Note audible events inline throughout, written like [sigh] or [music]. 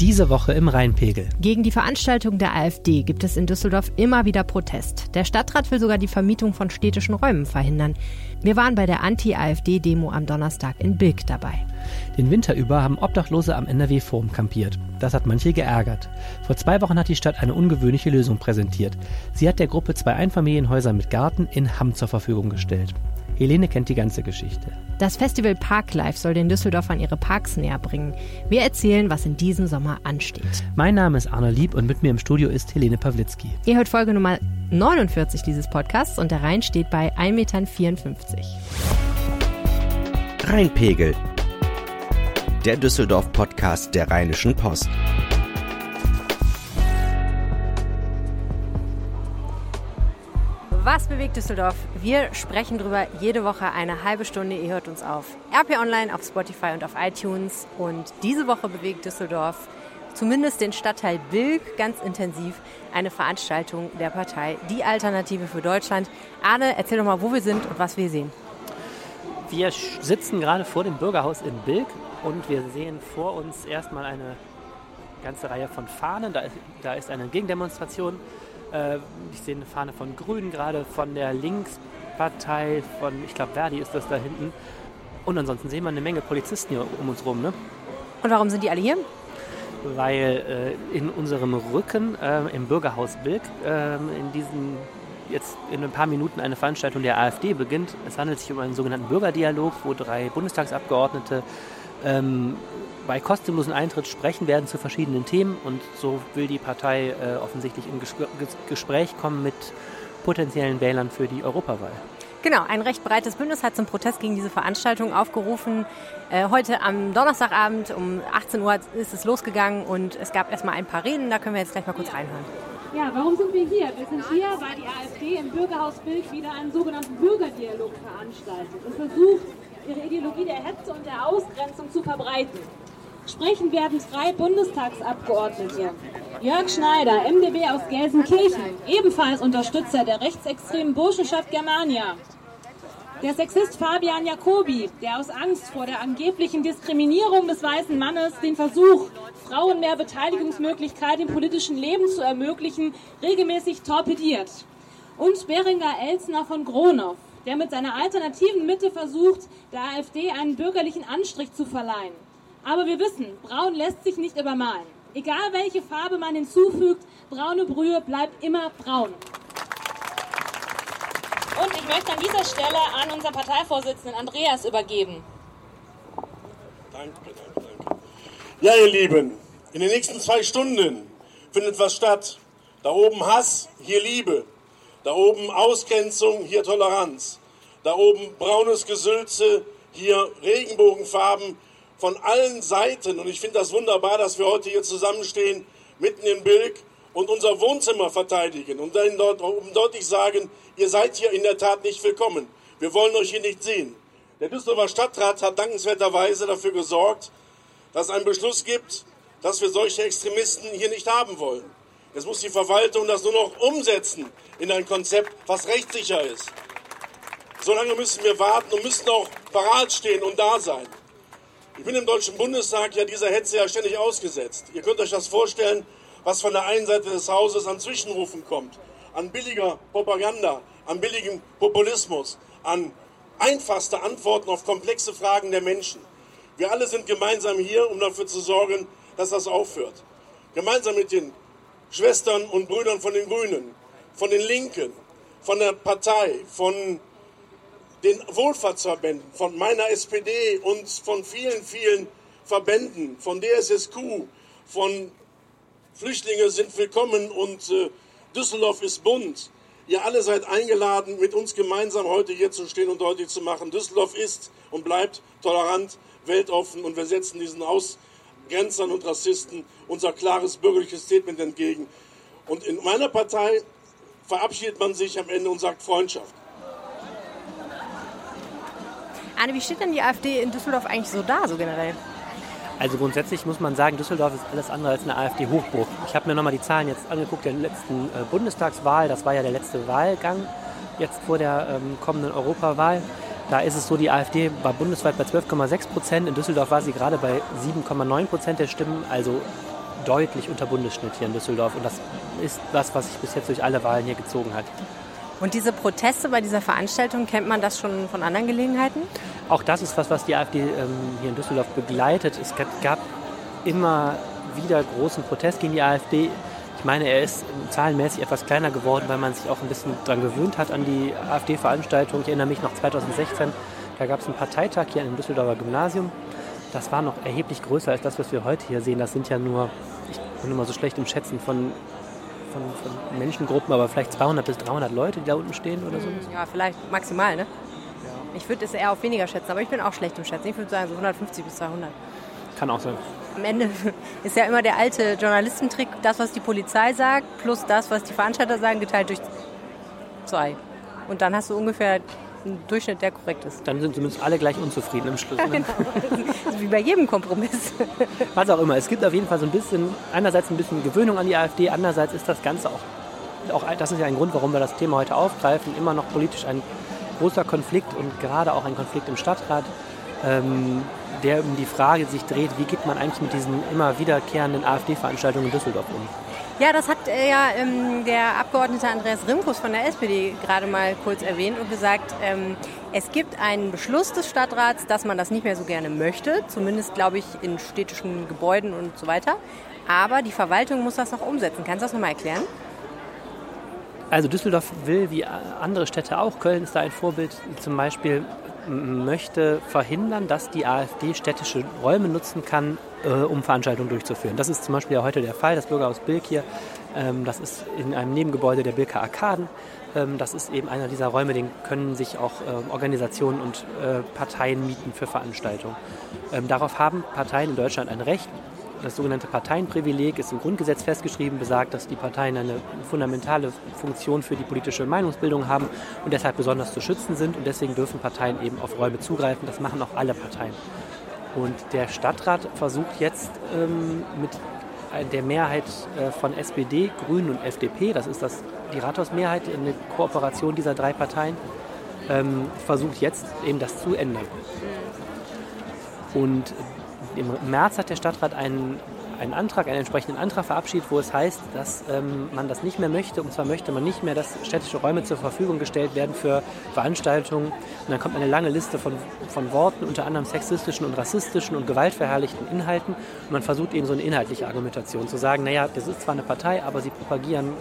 Diese Woche im Rheinpegel. Gegen die Veranstaltung der AfD gibt es in Düsseldorf immer wieder Protest. Der Stadtrat will sogar die Vermietung von städtischen Räumen verhindern. Wir waren bei der Anti-AfD-Demo am Donnerstag in Bilk dabei. Den Winter über haben Obdachlose am NRW-Forum kampiert. Das hat manche geärgert. Vor zwei Wochen hat die Stadt eine ungewöhnliche Lösung präsentiert. Sie hat der Gruppe zwei Einfamilienhäuser mit Garten in Hamm zur Verfügung gestellt. Helene kennt die ganze Geschichte. Das Festival Parklife soll den Düsseldorfern ihre Parks näher bringen. Wir erzählen, was in diesem Sommer ansteht. Mein Name ist Arne Lieb und mit mir im Studio ist Helene Pawlitzki. Ihr hört Folge Nummer 49 dieses Podcasts und der Rhein steht bei 1,54 Metern. Rheinpegel. Der Düsseldorf-Podcast der Rheinischen Post. Was bewegt Düsseldorf? Wir sprechen drüber jede Woche eine halbe Stunde. Ihr hört uns auf RP Online, auf Spotify und auf iTunes. Und diese Woche bewegt Düsseldorf zumindest den Stadtteil Bilk ganz intensiv eine Veranstaltung der Partei Die Alternative für Deutschland. Arne, erzähl doch mal, wo wir sind und was wir sehen. Wir sitzen gerade vor dem Bürgerhaus in Bilk und wir sehen vor uns erstmal eine ganze Reihe von Fahnen. Da ist eine Gegendemonstration äh, ich sehe eine Fahne von Grünen gerade, von der Linkspartei, von, ich glaube, Verdi ist das da hinten. Und ansonsten sehen wir eine Menge Polizisten hier um uns rum. Ne? Und warum sind die alle hier? Weil äh, in unserem Rücken äh, im Bürgerhaus Bilk äh, in diesen jetzt in ein paar Minuten eine Veranstaltung der AfD beginnt. Es handelt sich um einen sogenannten Bürgerdialog, wo drei Bundestagsabgeordnete ähm, bei kostenlosen Eintritt sprechen werden zu verschiedenen Themen und so will die Partei äh, offensichtlich in Ges Gespräch kommen mit potenziellen Wählern für die Europawahl. Genau, ein recht breites Bündnis hat zum Protest gegen diese Veranstaltung aufgerufen. Äh, heute am Donnerstagabend um 18 Uhr ist es losgegangen und es gab erstmal ein paar Reden, da können wir jetzt gleich mal kurz reinhören. Ja, warum sind wir hier? Wir sind hier, weil die AfD im Bürgerhaus Bild wieder einen sogenannten Bürgerdialog veranstaltet und versucht, ihre Ideologie der Hetze und der Ausgrenzung zu verbreiten. Sprechen werden drei Bundestagsabgeordnete. Jörg Schneider, MdB aus Gelsenkirchen, ebenfalls Unterstützer der rechtsextremen Burschenschaft Germania. Der Sexist Fabian Jacobi, der aus Angst vor der angeblichen Diskriminierung des weißen Mannes den Versuch, Frauen mehr Beteiligungsmöglichkeiten im politischen Leben zu ermöglichen, regelmäßig torpediert. Und Beringer Elsner von Gronow, der mit seiner alternativen Mitte versucht, der AfD einen bürgerlichen Anstrich zu verleihen. Aber wir wissen, braun lässt sich nicht übermalen. Egal welche Farbe man hinzufügt, braune Brühe bleibt immer braun. Und ich möchte an dieser Stelle an unseren Parteivorsitzenden Andreas übergeben. Danke, danke, danke. Ja, ihr Lieben, in den nächsten zwei Stunden findet was statt. Da oben Hass, hier Liebe. Da oben Ausgrenzung, hier Toleranz. Da oben braunes Gesülze, hier Regenbogenfarben, von allen Seiten. Und ich finde das wunderbar, dass wir heute hier zusammenstehen, mitten in Bilk und unser Wohnzimmer verteidigen und dann dort um deutlich sagen, ihr seid hier in der Tat nicht willkommen. Wir wollen euch hier nicht sehen. Der Düsseldorfer Stadtrat hat dankenswerterweise dafür gesorgt, dass es einen Beschluss gibt, dass wir solche Extremisten hier nicht haben wollen. Jetzt muss die Verwaltung das nur noch umsetzen in ein Konzept, was rechtssicher ist. Solange müssen wir warten und müssen auch parat stehen und da sein. Ich bin im Deutschen Bundestag ja dieser Hetze ja ständig ausgesetzt. Ihr könnt euch das vorstellen, was von der einen Seite des Hauses an Zwischenrufen kommt, an billiger Propaganda, an billigem Populismus, an einfachste Antworten auf komplexe Fragen der Menschen. Wir alle sind gemeinsam hier, um dafür zu sorgen, dass das aufhört. Gemeinsam mit den Schwestern und Brüdern von den Grünen, von den Linken, von der Partei, von den Wohlfahrtsverbänden, von meiner SPD und von vielen, vielen Verbänden, von DSSQ, von Flüchtlinge sind willkommen und äh, Düsseldorf ist bunt. Ihr alle seid eingeladen, mit uns gemeinsam heute hier zu stehen und deutlich zu machen, Düsseldorf ist und bleibt tolerant, weltoffen und wir setzen diesen Ausgrenzern und Rassisten unser klares bürgerliches Statement entgegen. Und in meiner Partei verabschiedet man sich am Ende und sagt Freundschaft. Anne, wie steht denn die AfD in Düsseldorf eigentlich so da, so generell? Also grundsätzlich muss man sagen, Düsseldorf ist alles andere als eine AfD-Hochburg. Ich habe mir nochmal die Zahlen jetzt angeguckt der letzten äh, Bundestagswahl. Das war ja der letzte Wahlgang jetzt vor der ähm, kommenden Europawahl. Da ist es so, die AfD war bundesweit bei 12,6 Prozent. In Düsseldorf war sie gerade bei 7,9 Prozent der Stimmen. Also deutlich unter Bundesschnitt hier in Düsseldorf. Und das ist das, was sich bis jetzt durch alle Wahlen hier gezogen hat. Und diese Proteste bei dieser Veranstaltung, kennt man das schon von anderen Gelegenheiten? Auch das ist was, was die AfD ähm, hier in Düsseldorf begleitet. Es gab immer wieder großen Protest gegen die AfD. Ich meine, er ist zahlenmäßig etwas kleiner geworden, weil man sich auch ein bisschen daran gewöhnt hat an die AfD-Veranstaltung. Ich erinnere mich noch 2016, da gab es einen Parteitag hier im Düsseldorfer Gymnasium. Das war noch erheblich größer als das, was wir heute hier sehen. Das sind ja nur, ich bin immer so schlecht im Schätzen von von, von, Menschengruppen, aber vielleicht 200 bis 300 Leute, die da unten stehen oder so? Ja, vielleicht maximal, ne? Ja. Ich würde es eher auf weniger schätzen, aber ich bin auch schlecht im Schätzen. Ich würde sagen so 150 bis 200. Kann auch sein. Am Ende [laughs] ist ja immer der alte Journalistentrick, das, was die Polizei sagt, plus das, was die Veranstalter sagen, geteilt durch zwei. Und dann hast du ungefähr ein Durchschnitt, der korrekt ist. Dann sind zumindest alle gleich unzufrieden im Schluss. [laughs] Ne? genau. wie bei jedem Kompromiss. [laughs] Was auch immer. Es gibt auf jeden Fall so ein bisschen, einerseits ein bisschen Gewöhnung an die AfD, andererseits ist das Ganze auch, auch das ist ja ein Grund, warum wir das Thema heute aufgreifen, immer noch politisch ein großer Konflikt und gerade auch ein Konflikt im Stadtrat, ähm, der um die Frage sich dreht, wie geht man eigentlich mit diesen immer wiederkehrenden AfD-Veranstaltungen in Düsseldorf um? Ja, das hat äh, ja ähm, der Abgeordnete Andreas Rimkus von der SPD gerade mal kurz erwähnt und gesagt, ähm, es gibt einen Beschluss des Stadtrats, dass man das nicht mehr so gerne möchte, zumindest glaube ich in städtischen Gebäuden und so weiter. Aber die Verwaltung muss das noch umsetzen. Kannst du das nochmal erklären? Also Düsseldorf will, wie andere Städte auch, Köln ist da ein Vorbild, zum Beispiel möchte verhindern, dass die AfD städtische Räume nutzen kann, äh, um Veranstaltungen durchzuführen. Das ist zum Beispiel ja heute der Fall. Das Bürgerhaus Bilk hier, ähm, das ist in einem Nebengebäude der Bilker Arkaden. Ähm, das ist eben einer dieser Räume, den können sich auch äh, Organisationen und äh, Parteien mieten für Veranstaltungen. Ähm, darauf haben Parteien in Deutschland ein Recht. Das sogenannte Parteienprivileg ist im Grundgesetz festgeschrieben, besagt, dass die Parteien eine fundamentale Funktion für die politische Meinungsbildung haben und deshalb besonders zu schützen sind. Und deswegen dürfen Parteien eben auf Räume zugreifen. Das machen auch alle Parteien. Und der Stadtrat versucht jetzt ähm, mit der Mehrheit äh, von SPD, Grünen und FDP, das ist das, die Rathausmehrheit, eine Kooperation dieser drei Parteien, ähm, versucht jetzt eben das zu ändern. Und im März hat der Stadtrat einen einen Antrag, einen entsprechenden Antrag verabschiedet, wo es heißt, dass ähm, man das nicht mehr möchte. Und zwar möchte man nicht mehr, dass städtische Räume zur Verfügung gestellt werden für Veranstaltungen. Und dann kommt eine lange Liste von, von Worten, unter anderem sexistischen und rassistischen und gewaltverherrlichten Inhalten. Und man versucht eben so eine inhaltliche Argumentation zu sagen, naja, das ist zwar eine Partei, aber sie propagieren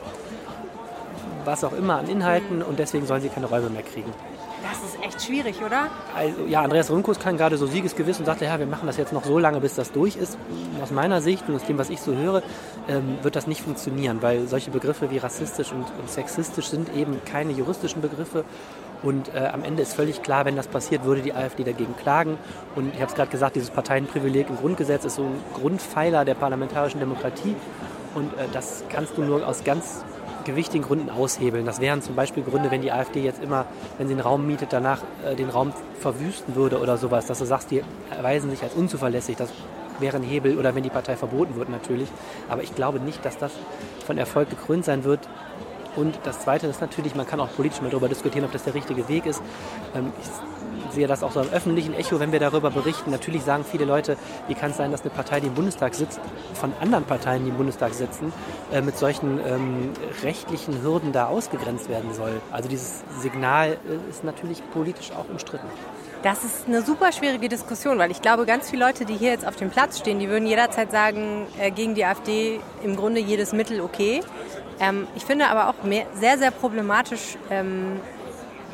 was auch immer an Inhalten und deswegen sollen sie keine Räume mehr kriegen. Das ist echt schwierig, oder? Also, ja, Andreas Rümkus kann gerade so siegesgewiss und sagte, ja, wir machen das jetzt noch so lange, bis das durch ist. Aus meiner Sicht und aus dem, was ich so höre, ähm, wird das nicht funktionieren, weil solche Begriffe wie rassistisch und, und sexistisch sind eben keine juristischen Begriffe. Und äh, am Ende ist völlig klar, wenn das passiert, würde die AfD dagegen klagen. Und ich habe es gerade gesagt, dieses Parteienprivileg im Grundgesetz ist so ein Grundpfeiler der parlamentarischen Demokratie. Und äh, das kannst du nur aus ganz gewichtigen Gründen aushebeln. Das wären zum Beispiel Gründe, wenn die AfD jetzt immer, wenn sie einen Raum mietet, danach äh, den Raum verwüsten würde oder sowas, dass du sagst, die erweisen sich als unzuverlässig. Das wäre ein Hebel oder wenn die Partei verboten wird natürlich. Aber ich glaube nicht, dass das von Erfolg gekrönt sein wird. Und das Zweite ist natürlich, man kann auch politisch mal darüber diskutieren, ob das der richtige Weg ist. Ähm, ich sehe das auch so im öffentlichen Echo, wenn wir darüber berichten. Natürlich sagen viele Leute, wie kann es sein, dass eine Partei, die im Bundestag sitzt, von anderen Parteien, die im Bundestag sitzen, äh, mit solchen ähm, rechtlichen Hürden da ausgegrenzt werden soll. Also dieses Signal äh, ist natürlich politisch auch umstritten. Das ist eine super schwierige Diskussion, weil ich glaube, ganz viele Leute, die hier jetzt auf dem Platz stehen, die würden jederzeit sagen, äh, gegen die AfD im Grunde jedes Mittel okay. Ähm, ich finde aber auch mehr, sehr, sehr problematisch, ähm,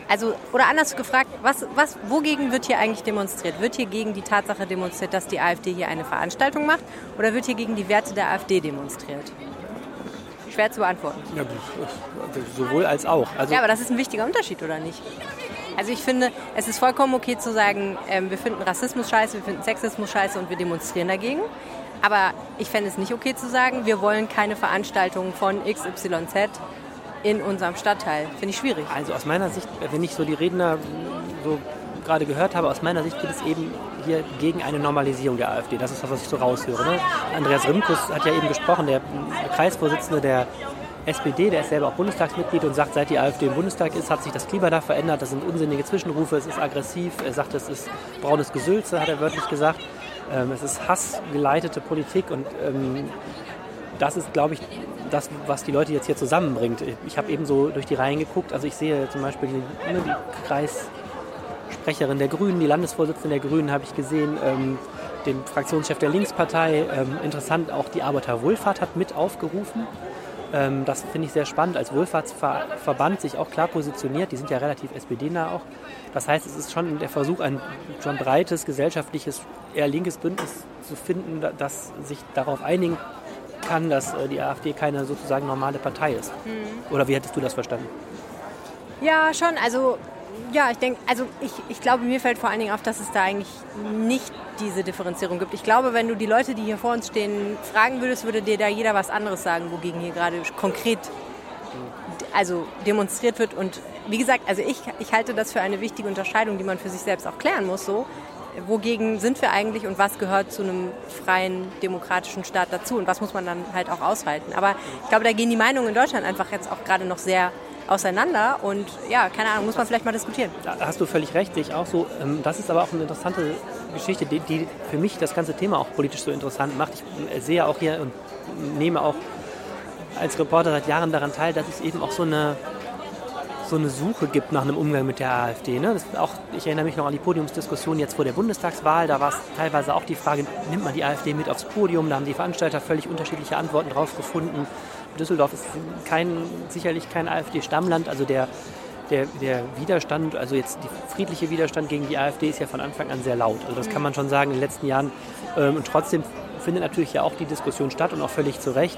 also, oder anders gefragt, was, was, wogegen wird hier eigentlich demonstriert? Wird hier gegen die Tatsache demonstriert, dass die AfD hier eine Veranstaltung macht? Oder wird hier gegen die Werte der AfD demonstriert? Schwer zu beantworten. Ja, sowohl als auch. Also ja, aber das ist ein wichtiger Unterschied, oder nicht? Also ich finde, es ist vollkommen okay zu sagen, ähm, wir finden Rassismus scheiße, wir finden Sexismus scheiße und wir demonstrieren dagegen. Aber ich fände es nicht okay zu sagen, wir wollen keine Veranstaltungen von XYZ in unserem Stadtteil. Finde ich schwierig. Also aus meiner Sicht, wenn ich so die Redner so gerade gehört habe, aus meiner Sicht geht es eben hier gegen eine Normalisierung der AfD. Das ist das, was ich so raushöre. Ne? Andreas Rimkus hat ja eben gesprochen, der Kreisvorsitzende der SPD, der ist selber auch Bundestagsmitglied und sagt, seit die AfD im Bundestag ist, hat sich das Klima da verändert. Das sind unsinnige Zwischenrufe, es ist aggressiv. Er sagt, es ist braunes Gesülze, hat er wörtlich gesagt. Ähm, es ist hassgeleitete Politik und ähm, das ist, glaube ich, das, was die Leute jetzt hier zusammenbringt. Ich habe eben so durch die Reihen geguckt. Also ich sehe zum Beispiel die, ne, die Kreissprecherin der Grünen, die Landesvorsitzende der Grünen habe ich gesehen, ähm, den Fraktionschef der Linkspartei. Ähm, interessant, auch die Arbeiterwohlfahrt hat mit aufgerufen. Ähm, das finde ich sehr spannend, als Wohlfahrtsverband sich auch klar positioniert. Die sind ja relativ SPD-nah auch. Das heißt, es ist schon der Versuch, ein schon breites gesellschaftliches, eher linkes Bündnis zu finden, das sich darauf einigen kann, dass äh, die AfD keine sozusagen normale Partei ist. Mhm. Oder wie hättest du das verstanden? Ja, schon. Also ja, ich denke, also ich, ich glaube, mir fällt vor allen Dingen auf, dass es da eigentlich nicht diese Differenzierung gibt. Ich glaube, wenn du die Leute, die hier vor uns stehen, fragen würdest, würde dir da jeder was anderes sagen, wogegen hier gerade konkret also demonstriert wird. Und wie gesagt, also ich, ich halte das für eine wichtige Unterscheidung, die man für sich selbst auch klären muss. So, wogegen sind wir eigentlich und was gehört zu einem freien, demokratischen Staat dazu und was muss man dann halt auch aushalten. Aber ich glaube, da gehen die Meinungen in Deutschland einfach jetzt auch gerade noch sehr auseinander und ja, keine Ahnung, muss man vielleicht mal diskutieren. Da hast du völlig recht, ich auch so. Ähm, das ist aber auch eine interessante Geschichte, die, die für mich das ganze Thema auch politisch so interessant macht. Ich sehe auch hier und nehme auch als Reporter seit Jahren daran teil, dass es eben auch so eine so eine Suche gibt nach einem Umgang mit der AfD. Ne? auch, ich erinnere mich noch an die Podiumsdiskussion jetzt vor der Bundestagswahl. Da war es teilweise auch die Frage, nimmt man die AfD mit aufs Podium? Da haben die Veranstalter völlig unterschiedliche Antworten drauf gefunden. Düsseldorf ist kein, sicherlich kein AfD-Stammland. Also der, der, der Widerstand, also jetzt der friedliche Widerstand gegen die AfD ist ja von Anfang an sehr laut. Also das kann man schon sagen in den letzten Jahren. Ähm, und trotzdem findet natürlich ja auch die Diskussion statt und auch völlig zu Recht.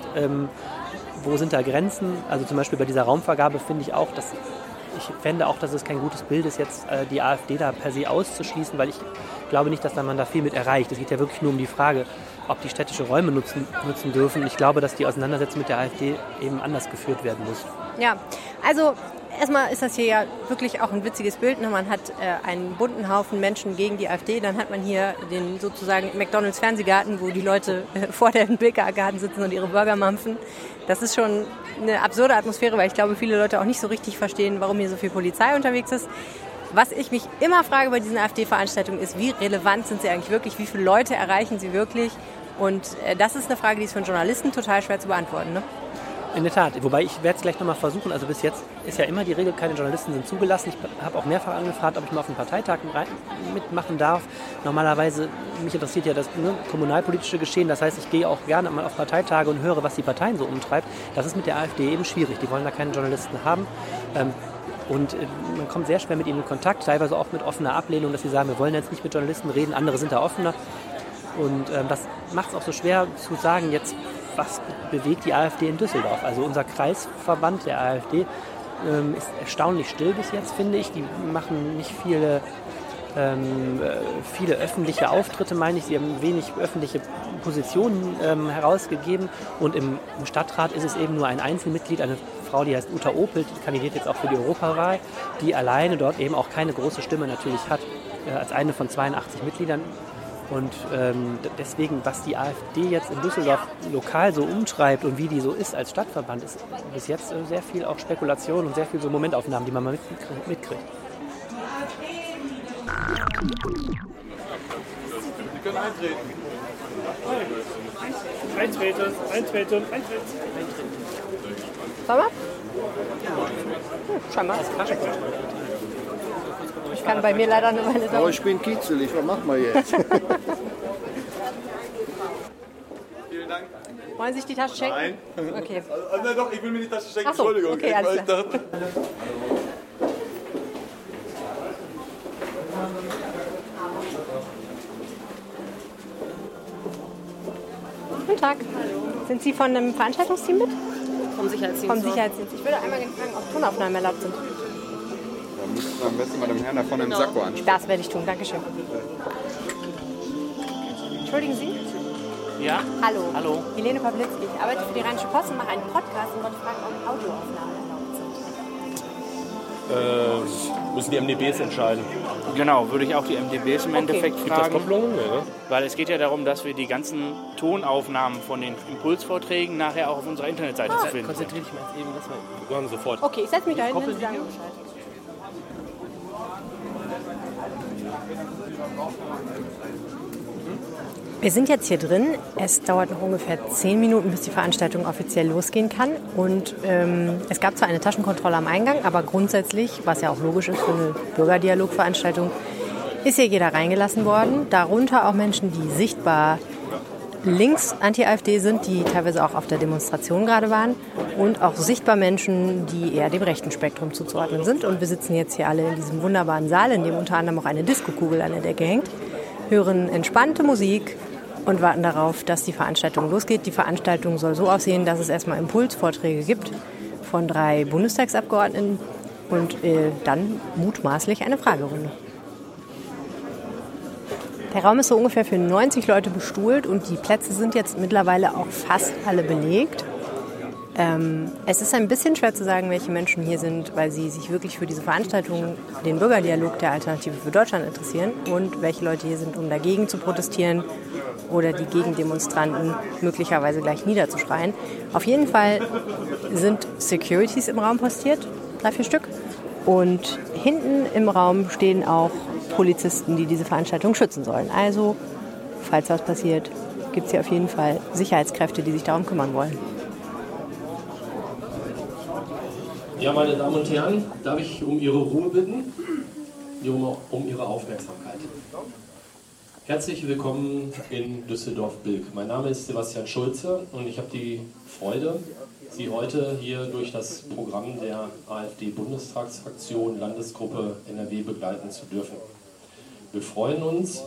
Wo sind da Grenzen? Also zum Beispiel bei dieser Raumvergabe finde ich auch, dass ich fände auch, dass es kein gutes Bild ist, jetzt äh, die AfD da per se auszuschließen, weil ich glaube nicht, dass da man da viel mit erreicht. Es geht ja wirklich nur um die Frage, ob die städtische Räume nutzen, nutzen dürfen. Ich glaube, dass die Auseinandersetzung mit der AfD eben anders geführt werden muss. Ja, also erstmal ist das hier ja wirklich auch ein witziges Bild. Ne? Man hat äh, einen bunten Haufen Menschen gegen die AfD. Dann hat man hier den sozusagen McDonalds Fernsehgarten, wo die Leute äh, vor dem Bilka-Garten sitzen und ihre Burger mampfen. Das ist schon eine absurde Atmosphäre, weil ich glaube, viele Leute auch nicht so richtig verstehen, warum hier so viel Polizei unterwegs ist. Was ich mich immer frage bei diesen AfD-Veranstaltungen ist, wie relevant sind sie eigentlich wirklich? Wie viele Leute erreichen sie wirklich? Und äh, das ist eine Frage, die ist für Journalisten total schwer zu beantworten. Ne? In der Tat, wobei ich werde es gleich nochmal versuchen. Also bis jetzt ist ja immer die Regel, keine Journalisten sind zugelassen. Ich habe auch mehrfach angefragt, ob ich mal auf einem Parteitag mitmachen darf. Normalerweise, mich interessiert ja das ne, kommunalpolitische Geschehen. Das heißt, ich gehe auch gerne mal auf Parteitage und höre, was die Parteien so umtreibt. Das ist mit der AfD eben schwierig. Die wollen da keine Journalisten haben. Ähm, und äh, man kommt sehr schwer mit ihnen in Kontakt, teilweise auch mit offener Ablehnung, dass sie sagen, wir wollen jetzt nicht mit Journalisten reden, andere sind da offener. Und ähm, das macht es auch so schwer zu sagen, jetzt was bewegt die AfD in Düsseldorf. Also unser Kreisverband der AfD ähm, ist erstaunlich still bis jetzt, finde ich. Die machen nicht viele, ähm, äh, viele öffentliche Auftritte, meine ich. Sie haben wenig öffentliche Positionen ähm, herausgegeben. Und im, im, Stadtrat ist es eben nur ein Einzelmitglied, eine Frau, die heißt Uta Opel, die kandidiert jetzt auch für die Europawahl, die alleine dort eben auch keine große Stimme natürlich hat, äh, als eine von 82 Mitgliedern und ähm, deswegen, was die AfD jetzt in Düsseldorf lokal so umtreibt und wie die so ist als Stadtverband, ist bis jetzt äh, sehr viel auch Spekulation und sehr viel so Momentaufnahmen, die man mal mitkriegt. Sie können eintreten. Eintreten, eintreten, eintreten. Sollen wir? Hm, scheinbar. Ich kann bei mir leider nur meine Daumen. Aber ich bin kitzelig, was machen wir jetzt? [laughs] Vielen Dank. Wollen Sie sich die Tasche schenken? Nein. Okay. Also, also, doch, ich will mir die Tasche schenken. So, Entschuldigung. Okay, alles klar. Guten Tag. Hallo. Sind Sie von einem Veranstaltungsteam mit? Vom Sicherheitsdienst. Vom Sicherheitsdienst. Ich würde einmal gerne fragen, ob Tonaufnahmen erlaubt sind am besten mal dem Herrn da vorne im Sakko ansprechen. Das werde ich tun, Dankeschön. Entschuldigen Sie? Ja? Hallo. Hallo. Helene Pawlitzki. Ich arbeite für die Rheinische Post und mache einen Podcast und wollte fragen, ob Audioaufnahmen erlaubt sind. Äh, müssen die MDBs entscheiden. Genau, würde ich auch die MDBs im okay. Endeffekt Gibt fragen. Gibt das Kopplungen? Ja, ne? Weil es geht ja darum, dass wir die ganzen Tonaufnahmen von den Impulsvorträgen nachher auch auf unserer Internetseite ah. zu finden Konzentriere dich mal eben, das mal. Machen sofort. Okay, ich setze mich da hin, Sie sagen Bescheid. Wir sind jetzt hier drin. Es dauert noch ungefähr zehn Minuten, bis die Veranstaltung offiziell losgehen kann. Und ähm, es gab zwar eine Taschenkontrolle am Eingang, aber grundsätzlich, was ja auch logisch ist für eine Bürgerdialogveranstaltung, ist hier jeder reingelassen worden. Darunter auch Menschen, die sichtbar links Anti-AfD sind, die teilweise auch auf der Demonstration gerade waren. Und auch sichtbar Menschen, die eher dem rechten Spektrum zuzuordnen sind. Und wir sitzen jetzt hier alle in diesem wunderbaren Saal, in dem unter anderem auch eine Diskokugel an der Decke hängt, hören entspannte Musik und warten darauf, dass die Veranstaltung losgeht. Die Veranstaltung soll so aussehen, dass es erstmal Impulsvorträge gibt von drei Bundestagsabgeordneten und äh, dann mutmaßlich eine Fragerunde. Der Raum ist so ungefähr für 90 Leute bestuhlt und die Plätze sind jetzt mittlerweile auch fast alle belegt. Ähm, es ist ein bisschen schwer zu sagen, welche Menschen hier sind, weil sie sich wirklich für diese Veranstaltung, den Bürgerdialog der Alternative für Deutschland interessieren und welche Leute hier sind, um dagegen zu protestieren oder die Gegendemonstranten möglicherweise gleich niederzuschreien. Auf jeden Fall sind Securities im Raum postiert, drei, vier Stück. Und hinten im Raum stehen auch Polizisten, die diese Veranstaltung schützen sollen. Also, falls was passiert, gibt es hier auf jeden Fall Sicherheitskräfte, die sich darum kümmern wollen. Ja, meine Damen und Herren, darf ich um Ihre Ruhe bitten, um, Ihre Aufmerksamkeit. Herzlich willkommen in Düsseldorf-Bilk. Mein Name ist Sebastian Schulze und ich habe die Freude, Sie heute hier durch das Programm der AfD-Bundestagsfraktion Landesgruppe NRW begleiten zu dürfen. Wir freuen uns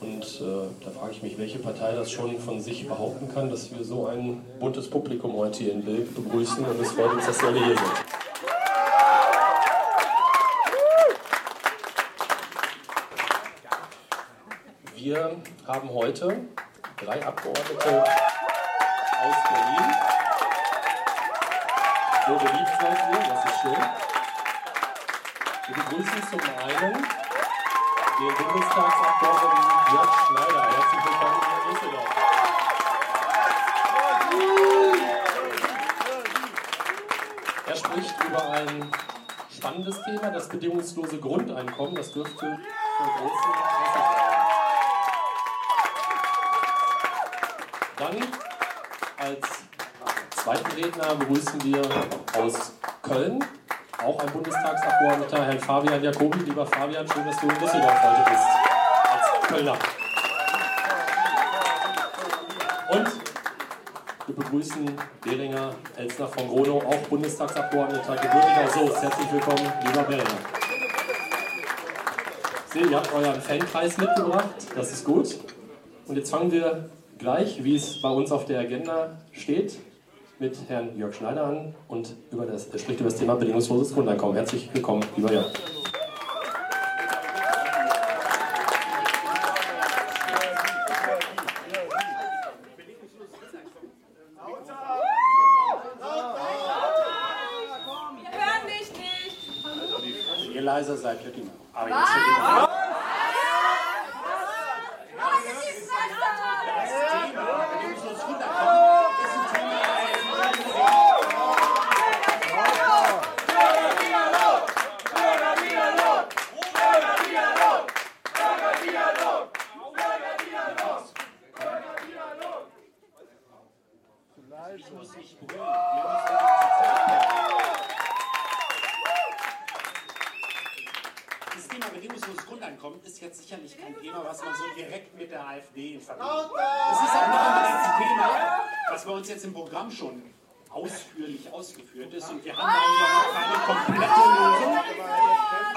und äh, da frage ich mich, welche Partei das schon von sich behaupten kann, dass wir so ein buntes Publikum heute hier in Bilk begrüßen und es freut uns, dass Sie alle hier sind. Wir haben heute drei Abgeordnete aus Berlin. So beliebt seid ihr, das ist schön. Wir begrüßen zum einen den Bundestagsabgeordneten Jörg Schneider. Herzlich willkommen in Düsseldorf. Er spricht über ein spannendes Thema, das bedingungslose Grundeinkommen. Das dürfte für große Interesse sein. Dann als zweiten Redner begrüßen wir aus Köln auch ein Bundestagsabgeordneter, Herrn Fabian Jacobi. Lieber Fabian, schön, dass du in Düsseldorf heute bist, als Kölner. Und wir begrüßen Beringer Elsner von Gronow, auch Bundestagsabgeordneter, gebürtiger Soest. Herzlich willkommen, lieber Beringer. Ich sehe, ihr habt euren Fankreis mitgebracht, das ist gut. Und jetzt fangen wir gleich, wie es bei uns auf der Agenda steht, mit Herrn Jörg Schneider an und über das, er spricht über das Thema bedingungsloses Grundeinkommen. Herzlich willkommen, lieber Jörg. Wir hören dich nicht. Je leiser seid, hört ihr Aber Was? jetzt hört ihr mal. Das Thema bedingungsloses Grundeinkommen ist jetzt sicherlich kein Thema, was man so direkt mit der AfD in Verbindung bringt. Es ist auch noch ein Thema, was bei uns jetzt im Programm schon ausführlich ausgeführt ist und wir haben da ja noch keine komplette Lösung.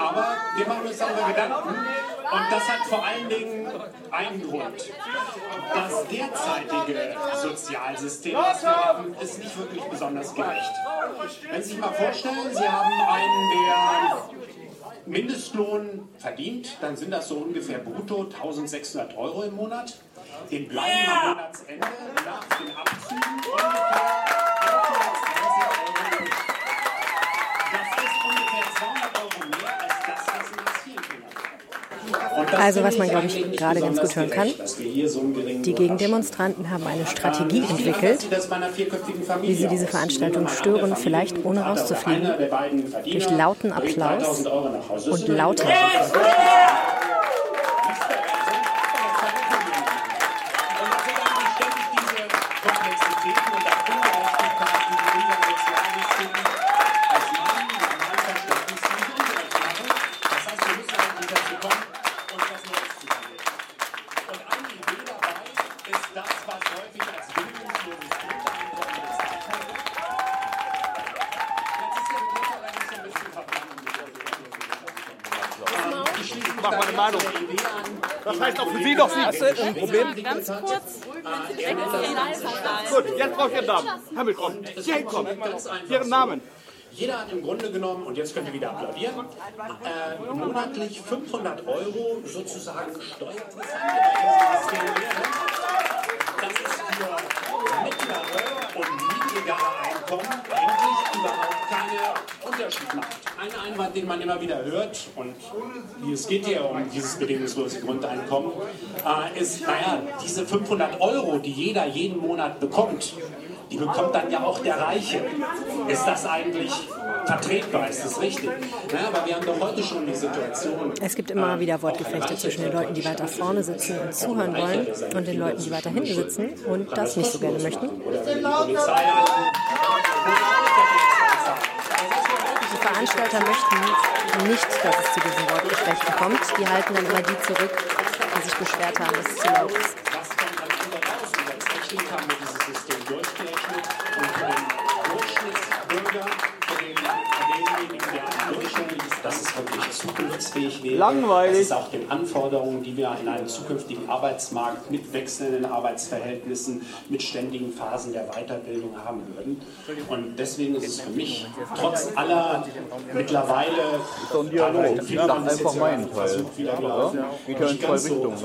Aber wir machen uns darüber Gedanken und das hat vor allen Dingen einen Grund. Das derzeitige Sozialsystem, das wir haben, ist nicht wirklich besonders gerecht. Wenn Sie sich mal vorstellen, Sie haben einen, der Mindestlohn verdient, dann sind das so ungefähr brutto 1600 Euro im Monat. Den bleiben am Monatsende nach den Abzügen ungefähr Also was man, glaube ich, gerade ganz gut hören kann, die Gegendemonstranten haben eine Strategie entwickelt, wie sie diese Veranstaltung stören, vielleicht ohne rauszufliegen, durch lauten Applaus und laute doch nichts. Ein Problem? Ganz kurz. Gut, jetzt brauche ich Ihren Namen. Hamilton. Hier hinkommen. Ihren Namen. Jeder hat im Grunde genommen, und jetzt könnt ihr wieder applaudieren, äh, monatlich 500 Euro sozusagen wäre. Das ist für mittlere und niedrigere Einkommen eigentlich überhaupt keine Unterschied macht. Ein Einwand, den man immer wieder hört, und es geht hier um dieses bedingungslose Grundeinkommen, äh, ist, naja, diese 500 Euro, die jeder jeden Monat bekommt, die bekommt dann ja auch der Reiche. Ist das eigentlich vertretbar? Ist das richtig? Ja, aber wir haben doch heute schon die Situation. Es gibt immer wieder Wortgefechte zwischen den Leuten, die weiter vorne sitzen und zuhören wollen, und den Leuten, die weiter hinten sitzen und das nicht so gerne möchten. Die Veranstalter möchten nicht, dass es zu diesen Wortgefechten kommt. Die halten dann immer die zurück, die sich beschwert haben, dass es zu laut ist. Was kommt am Ende raus? Und letztendlich haben wir dieses System durchgerechnet und für Durchschnittsbürger, dass es wirklich zukunftsfähig wäre. Langweilig. Das ist auch den Anforderungen, die wir in einem zukünftigen Arbeitsmarkt mit wechselnden Arbeitsverhältnissen, mit ständigen Phasen der Weiterbildung haben würden. Und deswegen ist es für mich, trotz aller mittlerweile Dialog. Viele haben das Einfach jetzt ja meinen Teil. versucht, wieder gelaufen. Geht ja in zwei so Richtungen.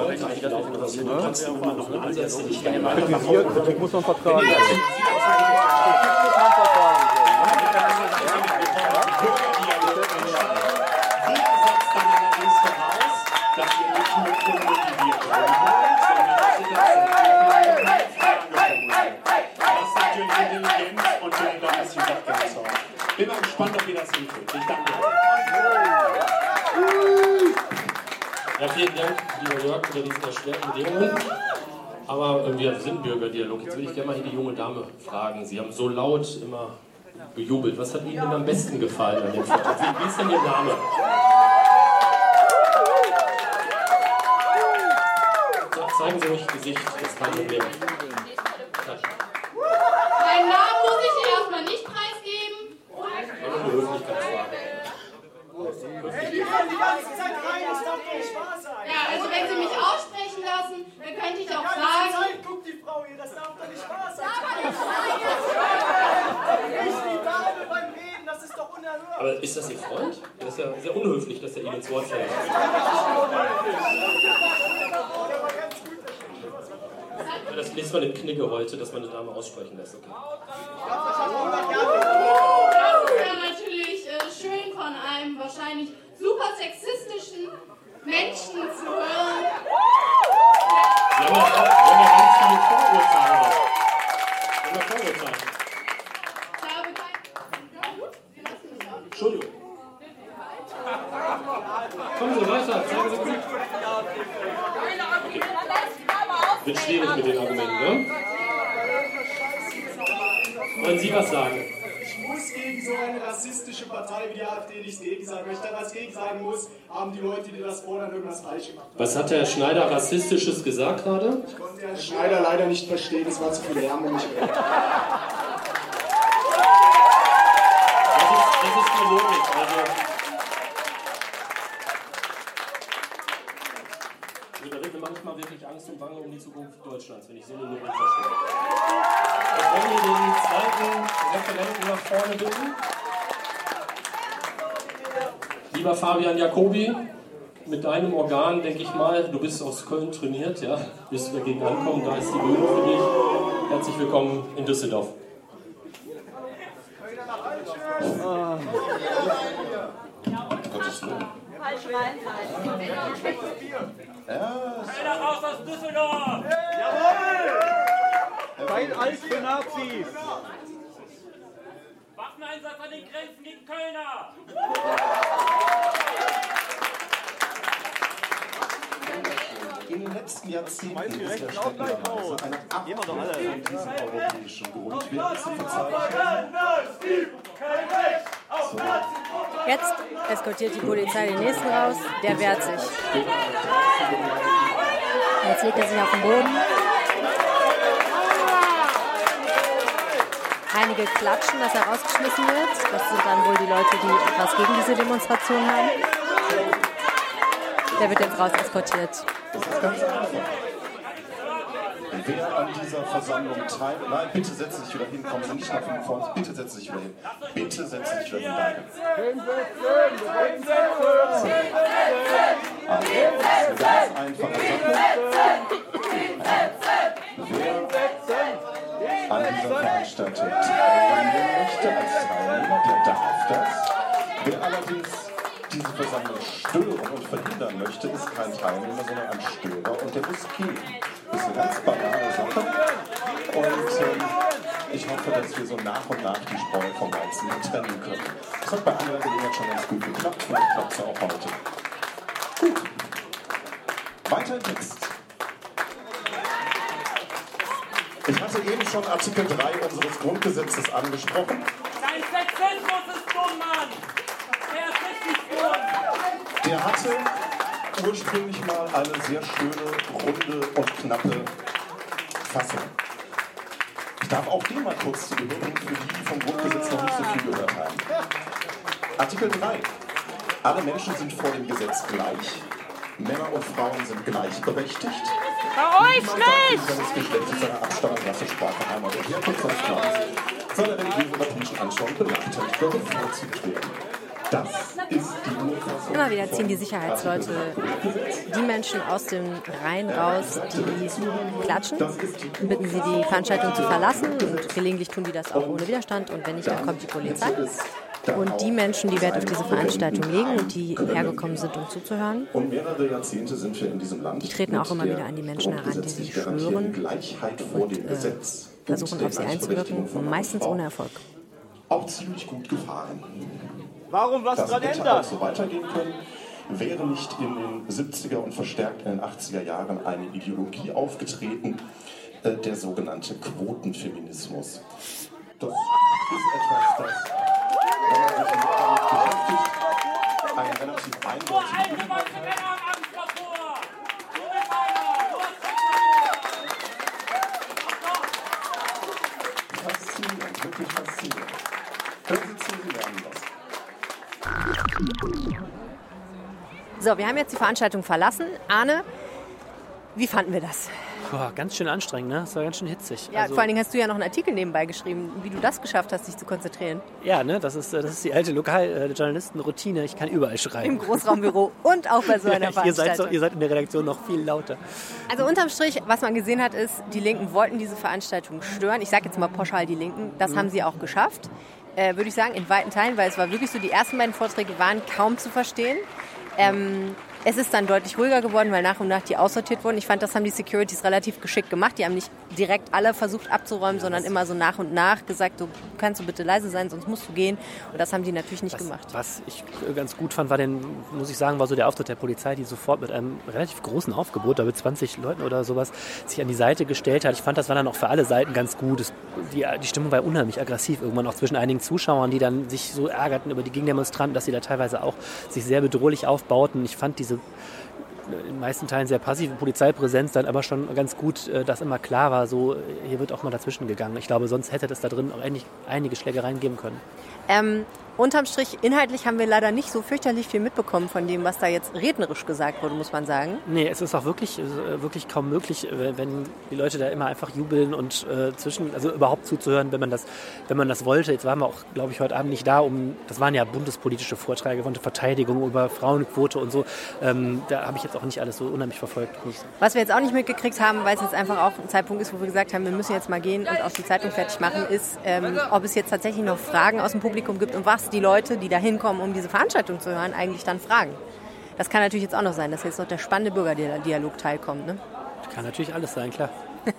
es ich gerne Kritisiert, Kritik muss man vertragen. dass Intelligenz und noch ein bisschen Sachkenntnis haben. Bin mal gespannt, ob ihr das hinkriegt. Ich danke Ja, vielen Dank, lieber Jörg, für diese erschwerten Bedingungen. Aber äh, wir sind Bürgerdialog. Jetzt würde ich gerne mal hier die junge Dame fragen. Sie haben so laut immer gejubelt. Was hat Ihnen denn am besten gefallen an dem Vortrag? Wie ist denn Ihr Name? Ze- Zeigen Sie ruhig Gesicht, das ist kein Problem. Meinen Namen muss ich erstmal nicht preisgeben. Nur eine Höflichkeitsfrage. Ja, also wenn Sie mich aussprechen lassen, dann könnte ich auch sagen. Guck die Frau hier, das darf doch nicht wahr sein. Ich, die Dame beim Reden, das ist doch unerhört. Aber ist das Ihr Freund? Das ist ja sehr unhöflich, dass er Ihnen ins Wort fällt. Das liest man im Knigge heute, dass man eine Dame aussprechen lässt. Okay. Das ist ja natürlich äh, schön von einem wahrscheinlich super sexistischen Menschen zu hören. Sie haben ja, ganz viele Vorurteile. Sie haben ja Vorurteile. Entschuldigung. Kommen Sie weiter, zeigen Sie gut. Wird schwierig mit den Argumenten, ne? Wollen Sie was sagen? Ich so eine rassistische Partei wie die AfD nichts gegen sagen. Wenn ich da was gegen sagen muss, haben die Leute, die das fordern, irgendwas falsch gemacht. Was hat Herr Schneider Rassistisches gesagt gerade? Ich konnte Herrn Schneider leider nicht verstehen, es war zu viel Lärm um mich herum. [laughs] Das ist, das ist die Logik. Also, also mir manchmal wirklich Angst und Bange um die Zukunft Deutschlands, wenn ich so eine Logik verstehe. Ich wollen wir den zweiten Referenten nach vorne bitten. Lieber Fabian Jacobi, mit deinem Organ, denke ich mal, du bist aus Köln trainiert, ja, wirst du dagegen ankommen, da ist die Bühne für dich. Herzlich willkommen in Düsseldorf. Keiner raus aus Düsseldorf! Jawohl! Kein Eis für Nazis! Waffeneinsatz an den Grenzen gegen Kölner! In den letzten Jahrzehnten ist der Städteweise eine Abkehr von diesem europäischen Grundwert zu verzeichnen. Jetzt eskortiert die Polizei den nächsten raus, der wehrt sich. Jetzt legt er sich auf den Boden. Einige klatschen, dass er rausgeschmissen wird. Das sind dann wohl die Leute, die etwas gegen diese Demonstration haben. Der wird jetzt raus eskortiert. Das ist ganz einfach. Wer an dieser Versammlung teil... Nein, bitte setz dich wieder hin. Kommen Sie nicht nach hinten vor. Bitte setz dich wieder hin. Bitte setz dich wieder hin. Danke. Ist eine ganz einfache Sache. Wer Veranstaltung teilnehmen möchte als Teilnehmer, der darf das. Wer allerdings diese Versammlung stören und verhindern möchte, ist kein Teilnehmer, sondern ein Störer und der muss gehen. Das ist eine ganz banale Sache. Und ähm, ich hoffe, dass wir so nach und nach die Spreu vom Weizen trennen können. Das hat bei anderen Gelegenheiten schon ganz gut geklappt, vielleicht klappt es auch heute. Gut. Weiter im Text. Hatte eben schon Artikel 3 unseres Grundgesetzes angesprochen. Dein Sexismus ist dumm, Mann! Der ist richtig dumm! Der hatte ursprünglich mal eine sehr schöne, runde und knappe Fassung. Ich darf auch den mal kurz zu für die, die vom Grundgesetz noch nicht so viel gehört haben. Artikel 3. Alle Menschen sind vor dem Gesetz gleich. Männer und Frauen sind gleichberechtigt. Bei euch nicht! Immer wieder ziehen die Sicherheitsleute die Menschen aus den Reihen raus, die klatschen, bitten sie, die Veranstaltung zu verlassen und gelegentlich tun die das auch ohne Widerstand und wenn nicht, dann kommt die Polizei. Und die Menschen, die Wert auf diese Veranstaltung legen und die hergekommen sind, um zuzuhören, Und mehrere Jahrzehnte sind wir in diesem Land. die treten auch immer der wieder an die Menschen heran, die sie schwören Gleichheit vor dem und äh, versuchen auf sie einzuwirken, meistens ohne Erfolg. Auch ziemlich gut gefahren. Warum was das dran ändern? so weitergehen können, wäre nicht in den 70er und verstärkt in den 80er Jahren eine Ideologie aufgetreten, äh, der sogenannte Quotenfeminismus. Das ist etwas, das, wenn man sich damit einen relativ eindeutigen Inhalt hat. Faszinierend, wirklich faszinierend. Hören Sie zu, Sie was. So, wir haben jetzt die Veranstaltung verlassen. Arne, wie fanden wir das? Boah, ganz schön anstrengend, ne? Es war ganz schön hitzig. Ja, Also- vor allen Dingen hast du ja noch einen Artikel nebenbei geschrieben, wie du das geschafft hast, dich zu konzentrieren. Ja, ne, das ist, äh, das ist die alte Lokaljournalistenroutine. Ich kann überall schreiben. Im Großraumbüro und auch bei so [laughs] einer ihr, seid so, ihr seid in der Redaktion noch viel lauter. Also unterm Strich, was man gesehen hat, ist, die Linken wollten diese Veranstaltung stören. Ich sage jetzt mal pauschal die Linken. Das Mhm. haben sie auch geschafft, äh, würde ich sagen, in weiten Teilen, weil es war wirklich so, die ersten beiden Vorträge waren kaum zu verstehen. Ähm, es ist dann deutlich ruhiger geworden, weil nach und nach die aussortiert wurden. Ich fand, das haben die Securities relativ geschickt gemacht. Die haben nicht direkt alle versucht abzuräumen, sondern immer so nach und nach gesagt, du kannst du bitte leise sein, sonst musst du gehen. Und das haben die natürlich nicht gemacht. Was ich äh, ganz gut fand, war den, muss ich sagen, war so der Auftritt der Polizei, die sofort mit einem relativ großen Aufgebot, da mit 20 Leuten oder sowas, sich an die Seite gestellt hat. Ich fand, das war dann auch für alle Seiten ganz gut. Es, die, die Stimmung war unheimlich aggressiv irgendwann auch zwischen einigen Zuschauern, die dann sich so ärgerten über die Gegendemonstranten, dass sie da teilweise auch sich sehr bedrohlich aufbauten. Ich fand diese in den meisten Teilen sehr passive Polizeipräsenz dann aber schon ganz gut, äh, dass immer klar war, so hier wird auch mal dazwischen gegangen. Ich glaube, sonst hätte es da drin auch einige, einige Schlägereien geben können. Ähm, unterm Strich, inhaltlich haben wir leider nicht so fürchterlich viel mitbekommen von dem, was da jetzt rednerisch gesagt wurde, muss man sagen. Nee, es ist auch wirklich, äh, wirklich kaum möglich, äh, wenn die Leute da immer einfach jubeln und äh, zwischen, also überhaupt zuzuhören, wenn man das, wenn man das wollte. Jetzt waren wir auch, glaube ich, heute Abend nicht da, um, das waren ja bundespolitische Vorträge von der Verteidigung über Frauenquote und so. Ähm, da habe ich jetzt auch nicht alles so unheimlich verfolgt. Was wir jetzt auch nicht mitgekriegt haben, weil es jetzt einfach auch ein Zeitpunkt ist, wo wir gesagt haben, wir müssen jetzt mal gehen und auch die Zeitung fertig machen, ist, ähm, ob es jetzt tatsächlich noch Fragen aus dem Publikum gibt und was die Leute, die da hinkommen, um diese Veranstaltung zu hören, eigentlich dann fragen. Das kann natürlich jetzt auch noch sein, dass jetzt noch der spannende Bürgerdialog teilkommt. Ne? Kann natürlich alles sein, klar. [laughs]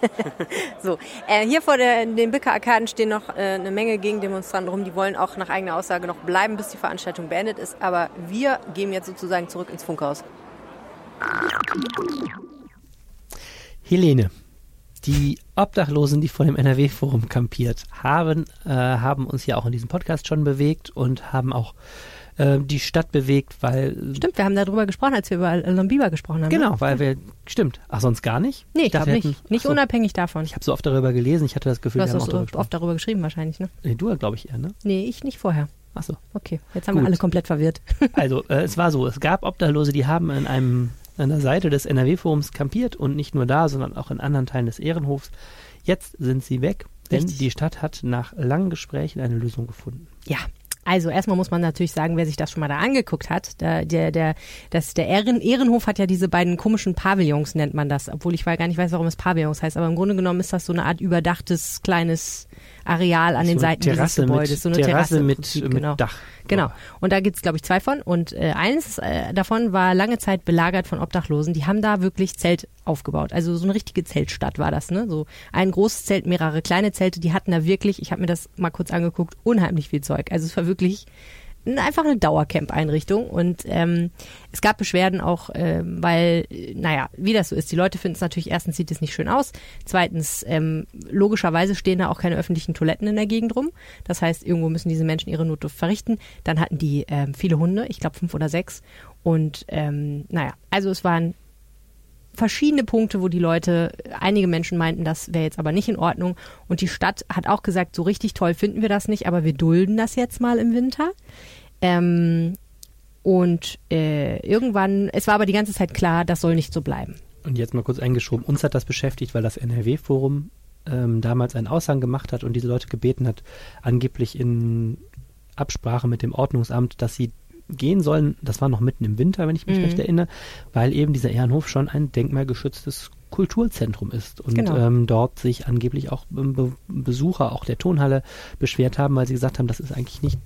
So, äh, hier vor der, den Bicker-Arkaden stehen noch äh, eine Menge Gegendemonstranten rum. Die wollen auch nach eigener Aussage noch bleiben, bis die Veranstaltung beendet ist. Aber wir gehen jetzt sozusagen zurück ins Funkhaus. Helene, die Obdachlosen, die vor dem NRW-Forum kampiert, haben, äh, haben uns ja auch in diesem Podcast schon bewegt und haben auch äh, die Stadt bewegt, weil. Stimmt, wir haben darüber gesprochen, als wir über Lombiba gesprochen haben. Genau, ne? weil wir. Stimmt. Ach, sonst gar nicht? Nee, ich glaube wir nicht. hätten- Nicht so. unabhängig davon. Ich habe so oft darüber gelesen, ich hatte das Gefühl, Du wir hast haben auch darüber gesprochen. oft darüber geschrieben wahrscheinlich, ne? Nee, du glaube ich eher, ne? Nee, ich nicht vorher. Ach so. Okay, jetzt haben Gut. wir alle komplett verwirrt. Also, äh, es war so, es gab Obdachlose, die haben an einem an der Seite des NRW-Forums kampiert und nicht nur da, sondern auch in anderen Teilen des Ehrenhofs. Jetzt sind sie weg, denn Richtig. die Stadt hat nach langen Gesprächen eine Lösung gefunden. Ja. Also erstmal muss man natürlich sagen, wer sich das schon mal da angeguckt hat, der, der, der, das, der Ehren, Ehrenhof hat ja diese beiden komischen Pavillons, nennt man das, obwohl ich gar nicht weiß, warum es Pavillons heißt, aber im Grunde genommen ist das so eine Art überdachtes kleines Areal an den So eine Seiten dieses Terrasse mit- Gebäudes. So eine Terrasse Terrasse mit- Prinzip, mit genau. Dach. Genau. Und da gibt's glaube ich, zwei von. Und äh, eins äh, davon war lange Zeit belagert von Obdachlosen. Die haben da wirklich Zelt aufgebaut. Also so eine richtige Zeltstadt war das. Ne? So ein großes Zelt, mehrere kleine Zelte. Die hatten da wirklich, ich habe mir das mal kurz angeguckt, unheimlich viel Zeug. Also es war wirklich einfach eine Dauercamp-Einrichtung und ähm, es gab Beschwerden auch, ähm, weil, äh, naja, wie das so ist, die Leute finden es natürlich, erstens sieht es nicht schön aus, zweitens, ähm, logischerweise stehen da auch keine öffentlichen Toiletten in der Gegend rum, das heißt, irgendwo müssen diese Menschen ihre Notdurft verrichten, dann hatten die ähm, viele Hunde, ich glaube fünf oder sechs und ähm, naja, also es waren verschiedene Punkte, wo die Leute, einige Menschen meinten, das wäre jetzt aber nicht in Ordnung. Und die Stadt hat auch gesagt, so richtig toll finden wir das nicht, aber wir dulden das jetzt mal im Winter. Ähm, und äh, irgendwann, es war aber die ganze Zeit klar, das soll nicht so bleiben. Und jetzt mal kurz eingeschoben, uns hat das beschäftigt, weil das NRW-Forum ähm, damals einen Aushang gemacht hat und diese Leute gebeten hat, angeblich in Absprache mit dem Ordnungsamt, dass sie gehen sollen, das war noch mitten im Winter, wenn ich mich Mhm. recht erinnere, weil eben dieser Ehrenhof schon ein denkmalgeschütztes Kulturzentrum ist und Genau. ähm, dort sich angeblich auch ähm, Be Besucher auch der Tonhalle beschwert haben, weil sie gesagt haben, das ist eigentlich nicht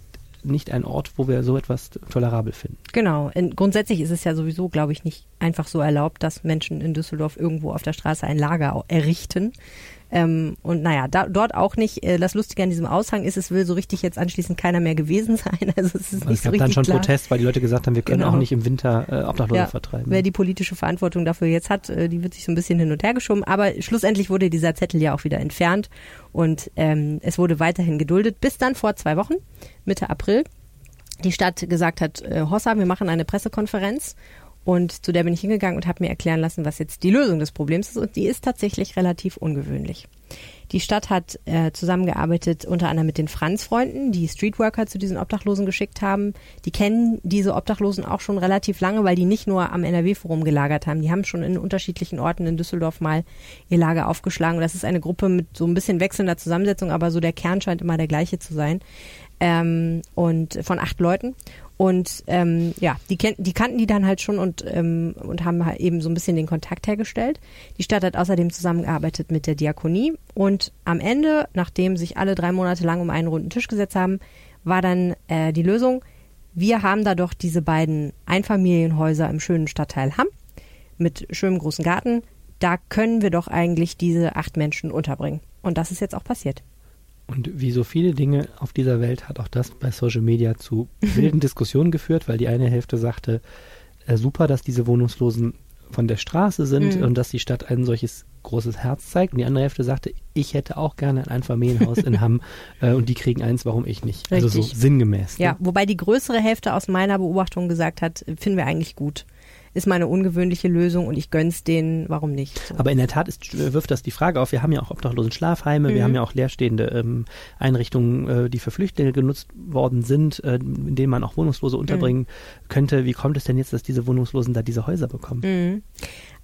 nicht ein Ort, wo wir so etwas tolerabel finden. Genau. In, grundsätzlich ist es ja sowieso, glaube ich, nicht einfach so erlaubt, dass Menschen in Düsseldorf irgendwo auf der Straße ein Lager errichten. Ähm, und naja, da, dort auch nicht. Äh, das Lustige an diesem Aushang ist, es will so richtig jetzt anschließend keiner mehr gewesen [laughs] sein. Also es ist Also nicht es so gab richtig dann schon klar. Protest, weil die Leute gesagt haben, wir können Genau. auch nicht im Winter äh, Obdachlose Ja, vertreiben. Wer die politische Verantwortung dafür jetzt hat, äh, die wird sich so ein bisschen hin und her geschoben. Aber schlussendlich wurde dieser Zettel ja auch wieder entfernt und ähm, es wurde weiterhin geduldet, bis dann vor zwei Wochen, Mitte April, die Stadt gesagt hat, äh, Hossa, wir machen eine Pressekonferenz. Und zu der bin ich hingegangen und habe mir erklären lassen, was jetzt die Lösung des Problems ist. Und die ist tatsächlich relativ ungewöhnlich. Die Stadt hat äh, zusammengearbeitet unter anderem mit den Franz-Freunden, die Streetworker zu diesen Obdachlosen geschickt haben. Die kennen diese Obdachlosen auch schon relativ lange, weil die nicht nur am NRW-Forum gelagert haben. Die haben schon in unterschiedlichen Orten in Düsseldorf mal ihr Lager aufgeschlagen. Das ist eine Gruppe mit so ein bisschen wechselnder Zusammensetzung, aber so der Kern scheint immer der gleiche zu sein. Ähm, und von acht Leuten. Und ähm, ja, die, die kannten die dann halt schon und, ähm, und haben halt eben so ein bisschen den Kontakt hergestellt. Die Stadt hat außerdem zusammengearbeitet mit der Diakonie und am Ende, nachdem sich alle drei Monate lang um einen runden Tisch gesetzt haben, war dann äh, die Lösung, wir haben da doch diese beiden Einfamilienhäuser im schönen Stadtteil Hamm mit schönem großen Garten. Da können wir doch eigentlich diese acht Menschen unterbringen. Und das ist jetzt auch passiert. Und wie so viele Dinge auf dieser Welt hat auch das bei Social Media zu [laughs] wilden Diskussionen geführt, weil die eine Hälfte sagte, äh, super, dass diese Wohnungslosen von der Straße sind Mhm. und dass die Stadt ein solches großes Herz zeigt. Und die andere Hälfte sagte, ich hätte auch gerne ein Einfamilienhaus in Hamm [laughs] äh, und die kriegen eins, warum ich nicht? Also so Richtig. sinngemäß. Ja, Ne? wobei die größere Hälfte aus meiner Beobachtung gesagt hat, finden wir eigentlich gut. Ist mal eine ungewöhnliche Lösung und ich gönn's denen, warum nicht? So. Aber in der Tat ist, wirft das die Frage auf, wir haben ja auch obdachlosen Schlafheime, wir Mhm. haben ja auch leerstehende ähm, Einrichtungen, äh, die für Flüchtlinge genutzt worden sind, äh, in denen man auch Wohnungslose unterbringen könnte. Wie kommt es denn jetzt, dass diese Wohnungslosen da diese Häuser bekommen? Mhm.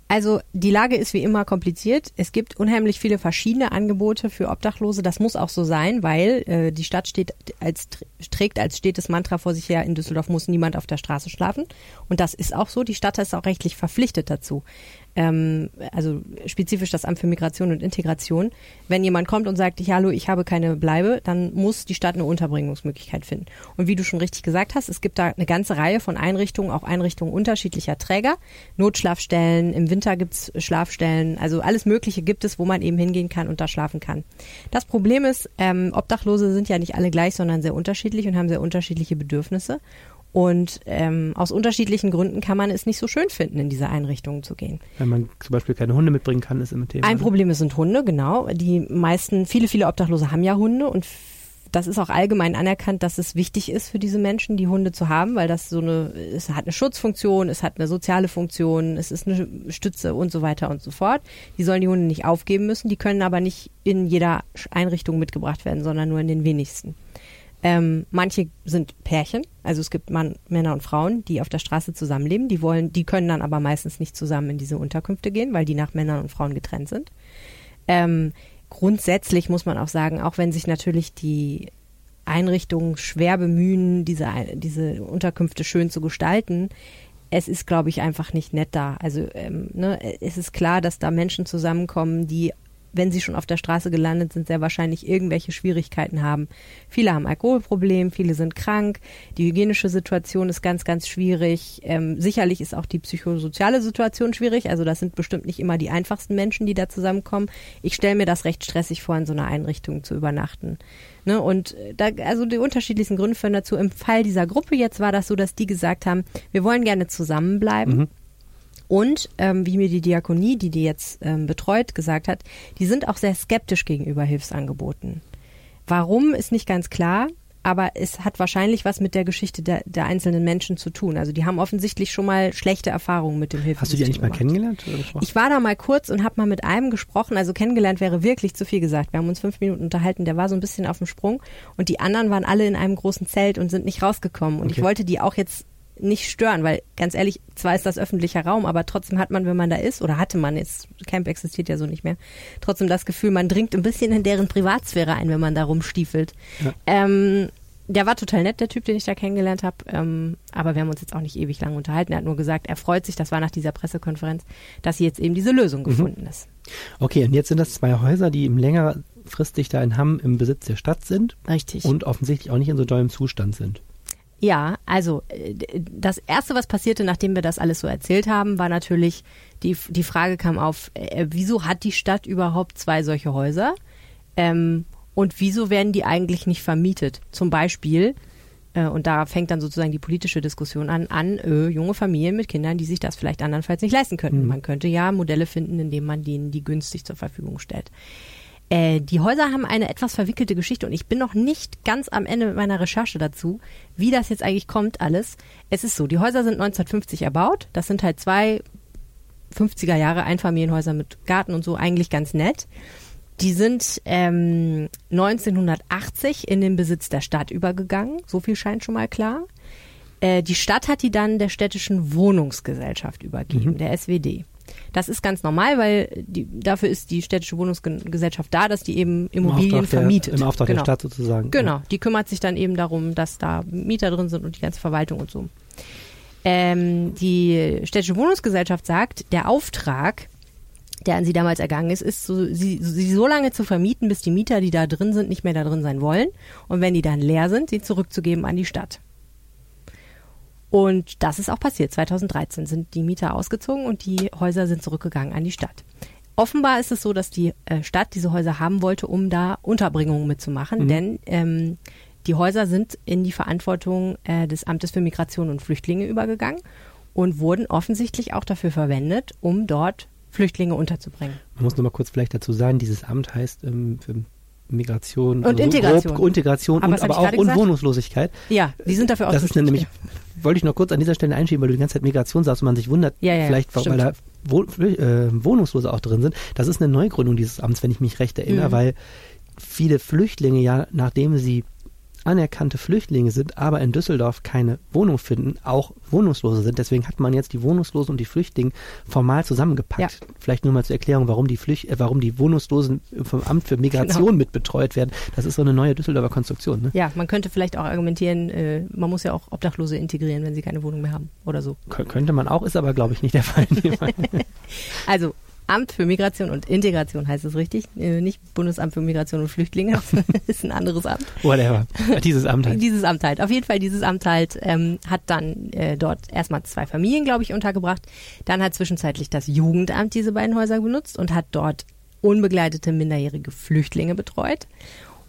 Also die Lage ist wie immer kompliziert. Es gibt unheimlich viele verschiedene Angebote für Obdachlose. Das muss auch so sein, weil äh, die Stadt steht als trägt als stetes Mantra vor sich her. In Düsseldorf muss niemand auf der Straße schlafen und das ist auch so. Die Stadt ist auch rechtlich verpflichtet dazu. Ähm, also spezifisch das Amt für Migration und Integration. Wenn jemand kommt und sagt, ja, hallo, ich habe keine Bleibe, dann muss die Stadt eine Unterbringungsmöglichkeit finden. Und wie du schon richtig gesagt hast, es gibt da eine ganze Reihe von Einrichtungen, auch Einrichtungen unterschiedlicher Träger. Notschlafstellen, im Winter gibt's Schlafstellen, also alles Mögliche gibt es, wo man eben hingehen kann und da schlafen kann. Das Problem ist, ähm, Obdachlose sind ja nicht alle gleich, sondern sehr unterschiedlich und haben sehr unterschiedliche Bedürfnisse. Und ähm, aus unterschiedlichen Gründen kann man es nicht so schön finden, in diese Einrichtungen zu gehen. Wenn man zum Beispiel keine Hunde mitbringen kann, ist immer Thema. Ein ne? Problem sind Hunde, genau. Die meisten, viele, viele Obdachlose haben ja Hunde und das ist auch allgemein anerkannt, dass es wichtig ist für diese Menschen, die Hunde zu haben, weil das so eine, es hat eine Schutzfunktion, es hat eine soziale Funktion, es ist eine Stütze und so weiter und so fort. Die sollen die Hunde nicht aufgeben müssen, die können aber nicht in jeder Einrichtung mitgebracht werden, sondern nur in den wenigsten. Ähm, manche sind Pärchen, also es gibt Mann, Männer und Frauen, die auf der Straße zusammenleben. Die wollen, die können dann aber meistens nicht zusammen in diese Unterkünfte gehen, weil die nach Männern und Frauen getrennt sind. Ähm, grundsätzlich muss man auch sagen, auch wenn sich natürlich die Einrichtungen schwer bemühen, diese, diese Unterkünfte schön zu gestalten, es ist, glaube ich, einfach nicht nett da. Also ähm, ne, es ist klar, dass da Menschen zusammenkommen, die wenn sie schon auf der Straße gelandet sind, sehr wahrscheinlich irgendwelche Schwierigkeiten haben. Viele haben Alkoholproblem, viele sind krank, die hygienische Situation ist ganz, ganz schwierig. Ähm, sicherlich ist auch die psychosoziale Situation schwierig. Also das sind bestimmt nicht immer die einfachsten Menschen, die da zusammenkommen. Ich stelle mir das recht stressig vor, in so einer Einrichtung zu übernachten. Ne, und da, also die unterschiedlichsten Gründe führen dazu. Im Fall dieser Gruppe jetzt war das so, dass die gesagt haben, wir wollen gerne zusammenbleiben. Mhm und ähm, wie mir die Diakonie, die die jetzt ähm, betreut, gesagt hat, die sind auch sehr skeptisch gegenüber Hilfsangeboten. Warum ist nicht ganz klar, aber es hat wahrscheinlich was mit der Geschichte der, der einzelnen Menschen zu tun. Also die haben offensichtlich schon mal schlechte Erfahrungen mit dem Hilfssystem. Hast du die eigentlich mal kennengelernt? ich war da mal kurz und habe mal mit einem gesprochen. Also kennengelernt wäre wirklich zu viel gesagt. Wir haben uns fünf Minuten unterhalten. Der war so ein bisschen auf dem Sprung und die anderen waren alle in einem großen Zelt und sind nicht rausgekommen. Und okay. ich wollte die auch jetzt nicht stören, weil ganz ehrlich, zwar ist das öffentlicher Raum, aber trotzdem hat man, wenn man da ist, oder hatte man jetzt, Camp existiert ja so nicht mehr, trotzdem das Gefühl, man dringt ein bisschen in deren Privatsphäre ein, wenn man da rumstiefelt. Ja. Ähm, der war total nett, der Typ, den ich da kennengelernt habe, ähm, aber wir haben uns jetzt auch nicht ewig lang unterhalten. Er hat nur gesagt, er freut sich, das war nach dieser Pressekonferenz, dass jetzt eben diese Lösung mhm. gefunden ist. Okay, und jetzt sind das zwei Häuser, die im längerfristig da in Hamm im Besitz der Stadt sind. Richtig. Und offensichtlich auch nicht in so tollem Zustand sind. Ja, also äh, das Erste, was passierte, nachdem wir das alles so erzählt haben, war natürlich, die, die Frage kam auf, äh, wieso hat die Stadt überhaupt zwei solche Häuser? Ähm, und wieso werden die eigentlich nicht vermietet? Zum Beispiel, äh, und da fängt dann sozusagen die politische Diskussion an, an äh, junge Familien mit Kindern, die sich das vielleicht andernfalls nicht leisten könnten. Mhm. Man könnte ja Modelle finden, indem man denen die günstig zur Verfügung stellt. Äh, die Häuser haben eine etwas verwickelte Geschichte und ich bin noch nicht ganz am Ende mit meiner Recherche dazu, wie das jetzt eigentlich kommt alles. Es ist so, die Häuser sind 1950 erbaut. Das sind halt zwei 50er Jahre Einfamilienhäuser mit Garten und so, eigentlich ganz nett. Die sind ähm, 1980 in den Besitz der Stadt übergegangen. So viel scheint schon mal klar. Äh, die Stadt hat die dann der städtischen Wohnungsgesellschaft übergeben, mhm. der SWD. Das ist ganz normal, weil die, dafür ist die städtische Wohnungsgesellschaft da, dass die eben Immobilien Im vermietet. Der, Im Auftrag genau. der Stadt sozusagen. Genau, die kümmert sich dann eben darum, dass da Mieter drin sind und die ganze Verwaltung und so. Ähm, die städtische Wohnungsgesellschaft sagt, der Auftrag, der an sie damals ergangen ist, ist so, sie, sie so lange zu vermieten, bis die Mieter, die da drin sind, nicht mehr da drin sein wollen. Und wenn die dann leer sind, sie zurückzugeben an die Stadt. Und das ist auch passiert. 2013 sind die Mieter ausgezogen und die Häuser sind zurückgegangen an die Stadt. Offenbar ist es so, dass die äh, Stadt diese Häuser haben wollte, um da Unterbringungen mitzumachen, mhm. denn ähm, die Häuser sind in die Verantwortung äh, des Amtes für Migration und Flüchtlinge übergegangen und wurden offensichtlich auch dafür verwendet, um dort Flüchtlinge unterzubringen. Man muss noch mal kurz vielleicht dazu sagen, dieses Amt heißt ähm, für Migration und also Integration, grob, Integration aber, und aber auch und Wohnungslosigkeit. Ja, die sind dafür auch. Das ist nämlich, wollte ich noch kurz an dieser Stelle einschieben, weil du die ganze Zeit Migration sagst und man sich wundert, ja, ja, vielleicht weil da äh, Wohnungslose auch drin sind. Das ist eine Neugründung dieses Amts, wenn ich mich recht erinnere, mhm. weil viele Flüchtlinge ja, nachdem sie anerkannte Flüchtlinge sind, aber in Düsseldorf keine Wohnung finden, auch Wohnungslose sind. Deswegen hat man jetzt die Wohnungslosen und die Flüchtlinge formal zusammengepackt. Ja. Vielleicht nur mal zur Erklärung, warum die Flücht äh, warum die Wohnungslosen vom Amt für Migration genau. mitbetreut werden. Das ist so eine neue Düsseldorfer Konstruktion. Ne? Ja, man könnte vielleicht auch argumentieren, äh, man muss ja auch Obdachlose integrieren, wenn sie keine Wohnung mehr haben oder so. Kön könnte man auch, ist aber glaube ich nicht der Fall. [laughs] [laughs] also Amt für Migration und Integration heißt es richtig, äh, nicht Bundesamt für Migration und Flüchtlinge, [laughs] das ist ein anderes Amt. Whatever, dieses Amt halt. Dieses Amt halt. Auf jeden Fall, dieses Amt halt ähm, hat dann äh, dort erstmal zwei Familien, glaube ich, untergebracht. Dann hat zwischenzeitlich das Jugendamt diese beiden Häuser benutzt und hat dort unbegleitete minderjährige Flüchtlinge betreut.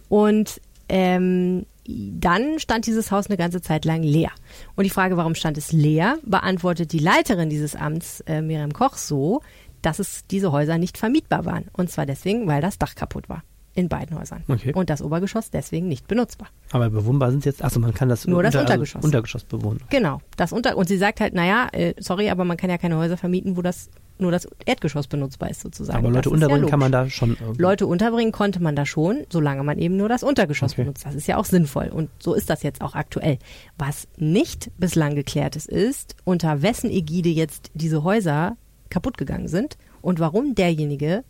Und ähm, dann stand dieses Haus eine ganze Zeit lang leer. Und die Frage, warum stand es leer, beantwortet die Leiterin dieses Amts, äh, Miriam Koch, so, dass es diese Häuser nicht vermietbar waren. Und zwar deswegen, weil das Dach kaputt war. in beiden Häusern. Okay. Und das Obergeschoss deswegen nicht benutzbar. Aber bewohnbar sind jetzt, achso, man kann das, Nur das unter, Untergeschoss. Also Untergeschoss bewohnen. Genau, das unter und sie sagt halt, naja, äh, sorry, aber man kann ja keine Häuser vermieten, wo das nur das Erdgeschoss benutzbar ist sozusagen. Aber Leute unterbringen ja kann man da schon. irgendwie. Leute unterbringen konnte man da schon, solange man eben nur das Untergeschoss Okay. benutzt. Das ist ja auch sinnvoll und so ist das jetzt auch aktuell. Was nicht bislang geklärt ist, ist, unter wessen Ägide jetzt diese Häuser kaputt gegangen sind und warum derjenige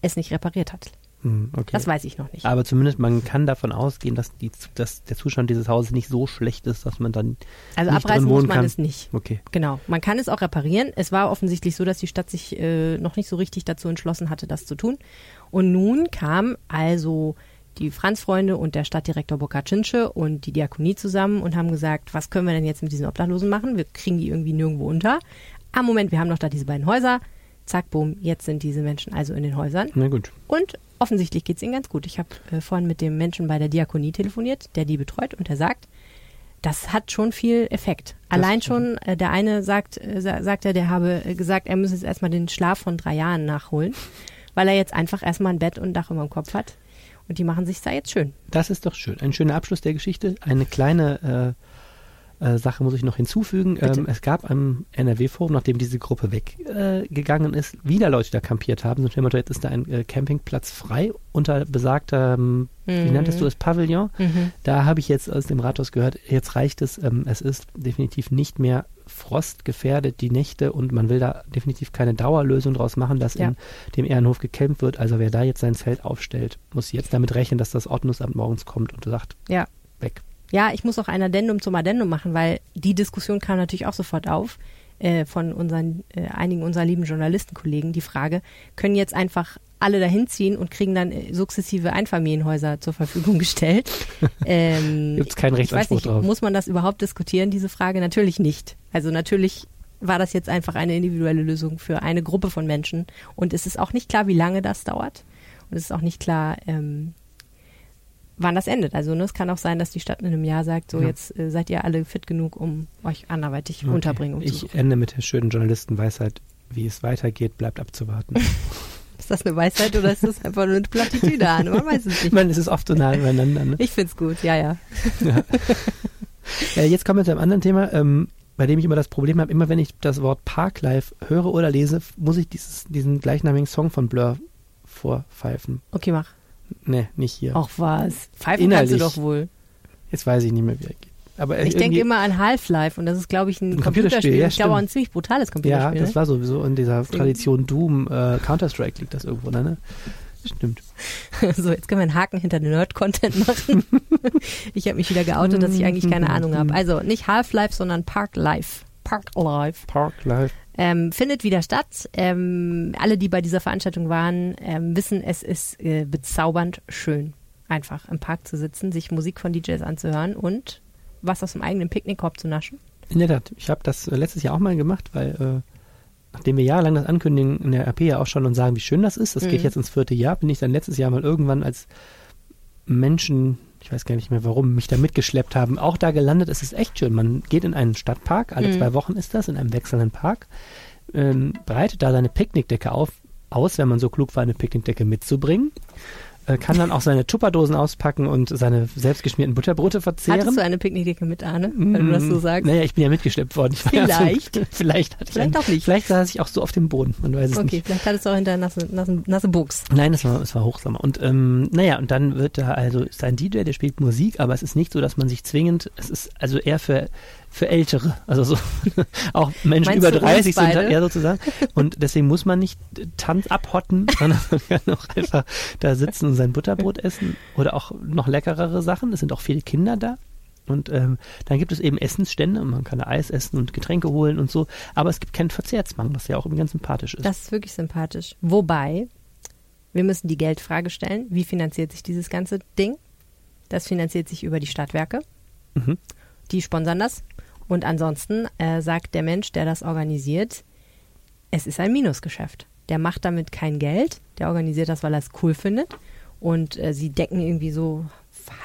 es nicht repariert hat. Hm, okay. Das weiß ich noch nicht. Aber zumindest man kann davon ausgehen, dass, die, dass der Zustand dieses Hauses nicht so schlecht ist, dass man dann Also nicht abreißen muss man kann. es nicht. Okay. Genau. Man kann es auch reparieren. Es war offensichtlich so, dass die Stadt sich äh, noch nicht so richtig dazu entschlossen hatte, das zu tun. Und nun kam also die Franz-Freunde und der Stadtdirektor Bokaczynsze und die Diakonie zusammen und haben gesagt, was können wir denn jetzt mit diesen Obdachlosen machen? Wir kriegen die irgendwie nirgendwo unter. Ah, Moment, wir haben doch da diese beiden Häuser. Zack, boom, jetzt sind diese Menschen also in den Häusern. Na gut. Und offensichtlich geht es ihnen ganz gut. Ich habe äh, vorhin mit dem Menschen bei der Diakonie telefoniert, der die betreut, und der sagt, das hat schon viel Effekt. Allein schon, äh, der eine sagt, äh, sa- sagt er, der habe äh, gesagt, er müsse jetzt erstmal den Schlaf von drei Jahren nachholen, weil er jetzt einfach erstmal ein Bett und ein Dach über dem Kopf hat. Und die machen sich da jetzt schön. Das ist doch schön. Ein schöner Abschluss der Geschichte. Eine kleine äh, äh, Sache muss ich noch hinzufügen. Ähm, es gab am NRW-Forum, nachdem diese Gruppe weggegangen äh, ist, wieder Leute da kampiert haben. So jetzt ist da ein äh, Campingplatz frei unter besagter, ähm, wie Mhm. nanntest du es, Pavillon. Mhm. Da habe ich jetzt aus dem Rathaus gehört, jetzt reicht es. Ähm, es ist definitiv nicht mehr frostgefährdet, die Nächte, und man will da definitiv keine Dauerlösung draus machen, dass Ja. in dem Ehrenhof gekämpft wird. Also wer da jetzt sein Zelt aufstellt, muss jetzt damit rechnen, dass das Ordnungsamt morgens kommt und sagt, Ja. Ja, ich muss auch ein Addendum zum Addendum machen, weil die Diskussion kam natürlich auch sofort auf äh, von unseren, äh, einigen unserer lieben Journalistenkollegen. Die Frage, können jetzt einfach alle dahin ziehen und kriegen dann äh, sukzessive Einfamilienhäuser zur Verfügung [laughs] gestellt? ähm, Gibt's keinen ich weiß Rechtsanspruch nicht, drauf. Muss man das überhaupt diskutieren, diese Frage? Natürlich nicht. Also natürlich war das jetzt einfach eine individuelle Lösung für eine Gruppe von Menschen. Und es ist auch nicht klar, wie lange das dauert. Und es ist auch nicht klar, ähm, wann das endet. Also ne, es kann auch sein, dass die Stadt in einem Jahr sagt, so Ja. jetzt äh, seid ihr alle fit genug, um euch anderweitig Okay. Unterbringung zu Ich suchen. ende mit der schönen Journalistenweisheit, wie es weitergeht, bleibt abzuwarten. [laughs] Ist das eine Weisheit oder ist das einfach nur eine Plattitüde, Arne? Man weiß es ich nicht. meine, es ist oft so nah beieinander. Ne? Ich find's gut, ja, ja. Ja. [laughs] Äh, jetzt kommen wir zu einem anderen Thema, ähm, bei dem ich immer das Problem habe, immer wenn ich das Wort Parklife höre oder lese, muss ich dieses, diesen gleichnamigen Song von Blur vorpfeifen. Okay, mach. Nee, nicht hier. Ach was. Pfeifen kannst du Innerlich. doch wohl. Jetzt weiß ich nicht mehr, wie er geht. Aber Ich denke immer an Half-Life und das ist, glaube ich, ein, Ein Computerspiel, ja, ich glaube auch ein ziemlich brutales Ja, Computerspiel. das ne? war sowieso in dieser Tradition Doom, äh, Counter-Strike liegt das irgendwo, ne? Stimmt. [laughs] So, jetzt können wir einen Haken hinter den Nerd-Content machen. [laughs] ich habe mich wieder geoutet, dass ich eigentlich keine Ahnung habe. [laughs] Also nicht Half-Life, sondern Park-Life. Park-Life. Parklife. Ähm, findet wieder statt. Ähm, alle, die bei dieser Veranstaltung waren, ähm, wissen, es ist äh, bezaubernd schön, einfach im Park zu sitzen, sich Musik von DJs anzuhören und was aus dem eigenen Picknickkorb zu naschen. In der Tat, ich habe das äh, letztes Jahr auch mal gemacht, weil äh, nachdem wir jahrelang das ankündigen in der RP ja auch schon und sagen, wie schön das ist, das geht Mhm. jetzt ins vierte Jahr, bin ich dann letztes Jahr mal irgendwann als Menschen, ich weiß gar nicht mehr warum, mich da mitgeschleppt haben, auch da gelandet. Es ist echt schön. Man geht in einen Stadtpark, alle Mhm. zwei Wochen ist das, in einem wechselnden Park, ähm, breitet da seine Picknickdecke auf, aus, wenn man so klug war, eine Picknickdecke mitzubringen. Äh, kann dann auch seine Tupperdosen auspacken und seine selbstgeschmierten Butterbrote verzehren. Hattest du eine Picknickdecke mit, Arne, wenn du das so sagst? Naja, ich bin ja mitgeschleppt worden. Ich war Ja Vielleicht. so, [laughs] vielleicht hatte ich Vielleicht einen, auch nicht. Vielleicht saß ich auch so auf dem Boden. Man weiß es Okay, nicht. vielleicht hattest du auch hinter nasse, nasse, nasse Buchs. Nein, es war, es war Hochsommer. Und ähm, naja, und dann wird da also ist ein DJ, der spielt Musik, aber es ist nicht so, dass man sich zwingend, es ist also eher für für Ältere, also so [laughs] auch Menschen Meinst über du uns 30 sind eher sozusagen. Und deswegen muss man nicht äh, Tanz abhotten, [laughs] sondern man kann auch einfach da sitzen und sein Butterbrot essen oder auch noch leckerere Sachen. Es sind auch viele Kinder da. Und ähm, dann gibt es eben Essensstände und man kann da Eis essen und Getränke holen und so. Aber es gibt keinen Verzehrsmangel, was ja auch irgendwie ganz sympathisch ist. Das ist wirklich sympathisch. Wobei, wir müssen die Geldfrage stellen. Wie finanziert sich dieses ganze Ding? Das finanziert sich über die Stadtwerke. Mhm. Die sponsern das. Und ansonsten äh, sagt der Mensch, der das organisiert, es ist ein Minusgeschäft. Der macht damit kein Geld. Der organisiert das, weil er es cool findet. Und äh, sie decken irgendwie so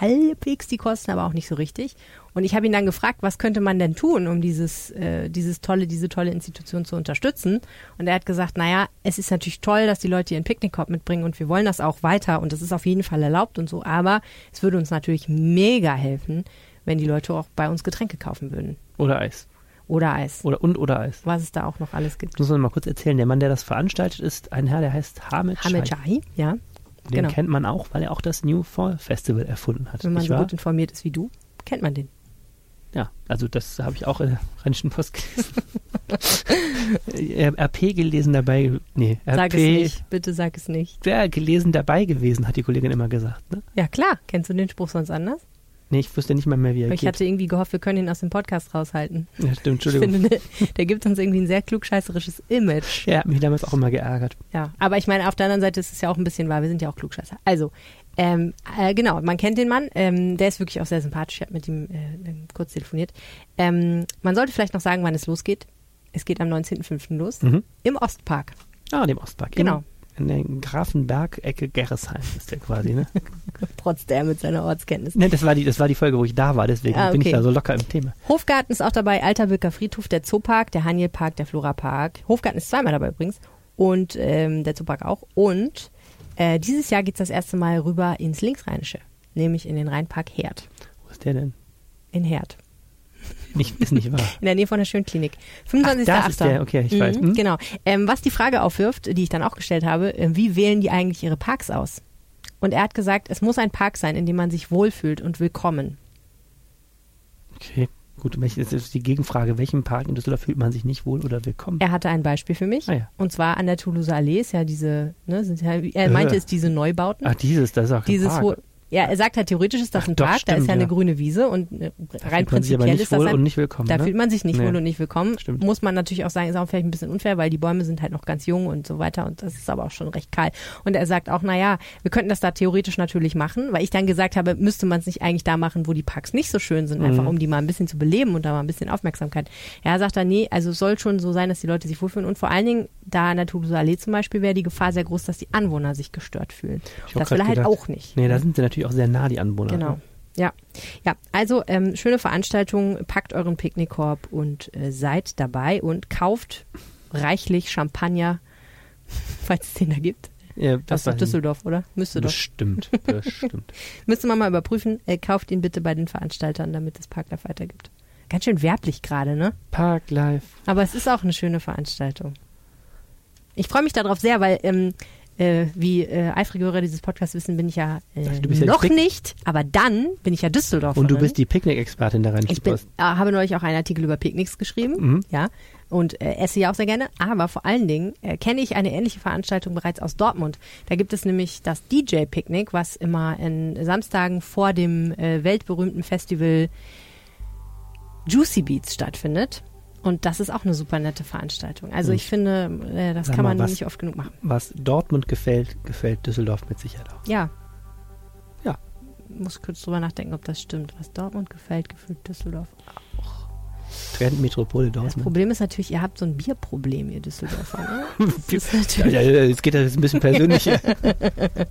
halbwegs die Kosten, aber auch nicht so richtig. Und ich habe ihn dann gefragt, was könnte man denn tun, um dieses, äh, dieses tolle, diese tolle Institution zu unterstützen? Und er hat gesagt, naja, es ist natürlich toll, dass die Leute ihren Picknickkorb mitbringen und wir wollen das auch weiter und das ist auf jeden Fall erlaubt und so, aber es würde uns natürlich mega helfen, wenn die Leute auch bei uns Getränke kaufen würden. Oder Eis. Oder Eis. Oder und oder Eis. Was es da auch noch alles gibt. Das muss man mal kurz erzählen. Der Mann, der das veranstaltet, ist ein Herr, der heißt Hamid Hamid. Shai, ja. Den genau. kennt man auch, weil er auch das New Fall Festival erfunden hat. Wenn man so wahr? gut informiert ist wie du, kennt man den. Ja, also das habe ich auch in der Rheinischen Post gelesen. [laughs] RP gelesen dabei, nee, RP, Sag es nicht, bitte sag es nicht. Ja, gelesen dabei gewesen, hat die Kollegin immer gesagt. Ne? Ja, klar. Kennst du den Spruch sonst anders? Nee, ich wusste nicht mal mehr, wie er Ich geht. hatte irgendwie gehofft, wir können ihn aus dem Podcast raushalten. Ja, stimmt, Ich Entschuldigung. finde, der, gibt uns irgendwie ein sehr klugscheißerisches Image. Er hat mich damals auch immer geärgert. Ja, aber ich meine, auf der anderen Seite ist es ja auch ein bisschen wahr. Wir sind ja auch Klugscheißer. Also, ähm, äh, genau, man kennt den Mann. Ähm, der ist wirklich auch sehr sympathisch. Ich habe mit ihm äh, kurz telefoniert. Ähm, man sollte vielleicht noch sagen, wann es losgeht. Es geht am 19.05. los. Mhm. Im Ostpark. Ah, dem Ostpark. Genau. In, der Grafenberg-Ecke Gerresheim ist der quasi, ne? [laughs] Trotz der mit seiner Ortskenntnis. ne das, war die, das war die Folge, wo ich da war, deswegen Ah, bin ich okay. da so locker im Thema. Hofgarten ist auch dabei, Alterbürger Friedhof, der Zoopark, der Hanielpark, der Florapark. Hofgarten ist zweimal dabei übrigens. Und ähm, der Zoopark auch. Und äh, dieses Jahr geht's das erste Mal rüber ins Linksrheinische, nämlich in den Rheinpark Herd. Wo ist der denn? In Herd. Nicht, ist nicht wahr. In der Nähe von der Schönklinik. 25.8. das ist der, okay, ich mhm, weiß. Mhm. Genau. Ähm, was die Frage aufwirft, die ich dann auch gestellt habe, äh, wie wählen die eigentlich ihre Parks aus? Und er hat gesagt, es muss ein Park sein, in dem man sich wohlfühlt und willkommen. Okay, gut. Jetzt ist die Gegenfrage, welchem Park in Düsseldorf fühlt man sich nicht wohl oder willkommen? Er hatte ein Beispiel für mich. Ah, ja. Und zwar an der Toulouse Allee ist ja diese, ne, sind ja, er meinte Äh. es diese Neubauten. Ach, dieses, das ist auch dieses Park. wo, ja, er sagt halt, theoretisch ist das Ach, ein Park, da ist stimmt, ja eine ja. grüne Wiese und äh, rein prinzipiell ist das wohl ein, und nicht willkommen, Da ne? fühlt man sich nicht Nee. wohl und nicht willkommen. Muss man natürlich auch sagen, ist auch vielleicht ein bisschen unfair, weil die Bäume sind halt noch ganz jung und so weiter und das ist aber auch schon recht kahl. Und er sagt auch, naja, wir könnten das da theoretisch natürlich machen, weil ich dann gesagt habe, müsste man es nicht eigentlich da machen, wo die Parks nicht so schön sind, einfach Mhm. um die mal ein bisschen zu beleben und da mal ein bisschen Aufmerksamkeit. Er sagt dann, nee, also es soll schon so sein, dass die Leute sich wohlfühlen und vor allen Dingen, da an der Toulouse Allee zum Beispiel, wäre die Gefahr sehr groß, dass die Anwohner sich gestört fühlen. Das will er halt gedacht, auch nicht. Nee, da sind sie natürlich auch sehr nah, die Anwohner. Genau. ne? Ja, ja. Also ähm, schöne Veranstaltung. Packt euren Picknickkorb und äh, seid dabei und kauft reichlich Champagner, [laughs] falls es den da gibt. Ja, Das ist Düsseldorf, oder? Müsste doch. Bestimmt, [laughs] bestimmt. Müsste man mal überprüfen. Äh, kauft ihn bitte bei den Veranstaltern, damit es Parklife weitergibt. Ganz schön werblich gerade, ne? Park Life. Aber es ist auch eine schöne Veranstaltung. Ich freue mich darauf sehr, weil ähm, äh, wie äh, eifrige Hörer dieses Podcasts wissen, bin ich ja, äh, du bist ja noch Pick- nicht, aber dann bin ich ja Düsseldorferin. Und du bist die Picknick-Expertin Rheinischen Ich bin, äh, habe neulich auch einen Artikel über Picknicks geschrieben, Mhm. ja, und äh, esse ja auch sehr gerne. Aber vor allen Dingen äh, kenne ich eine ähnliche Veranstaltung bereits aus Dortmund. Da gibt es nämlich das DJ-Picknick, was immer in Samstagen vor dem äh, weltberühmten Festival Juicy Beats stattfindet. Und das ist auch eine super nette Veranstaltung. Also ich finde, äh, das Sag kann mal, man was- nicht oft genug machen. Was Dortmund gefällt, gefällt Düsseldorf mit Sicherheit auch. Ja. Ja. Muss kurz drüber nachdenken, ob das stimmt. Was Dortmund gefällt, gefällt Düsseldorf Trendmetropole Das Dortmund. Problem ist natürlich, ihr habt so ein Bierproblem, ihr Düsseldorfer. Ne? [laughs] Das Ja, ja, ja, jetzt geht das jetzt ein bisschen persönlicher.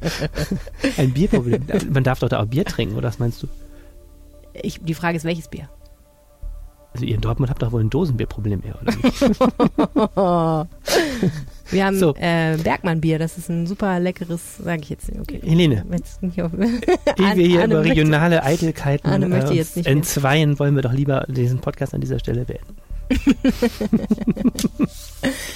[laughs] ein Bierproblem. Man darf doch da auch Bier trinken, oder was meinst du? ich, die Frage ist, welches Bier? Also ihr in Dortmund habt doch wohl ein Dosenbierproblem eher, oder nicht? [laughs] Wir haben So. äh, Bergmann-Bier, das ist ein super leckeres, sage ich jetzt nicht. Okay. Helene. Jetzt nicht auf- Ehe wir hier Anne über möchte- regionale Eitelkeiten möchte äh, entzweien, wollen wir doch lieber diesen Podcast an dieser Stelle beenden. [laughs]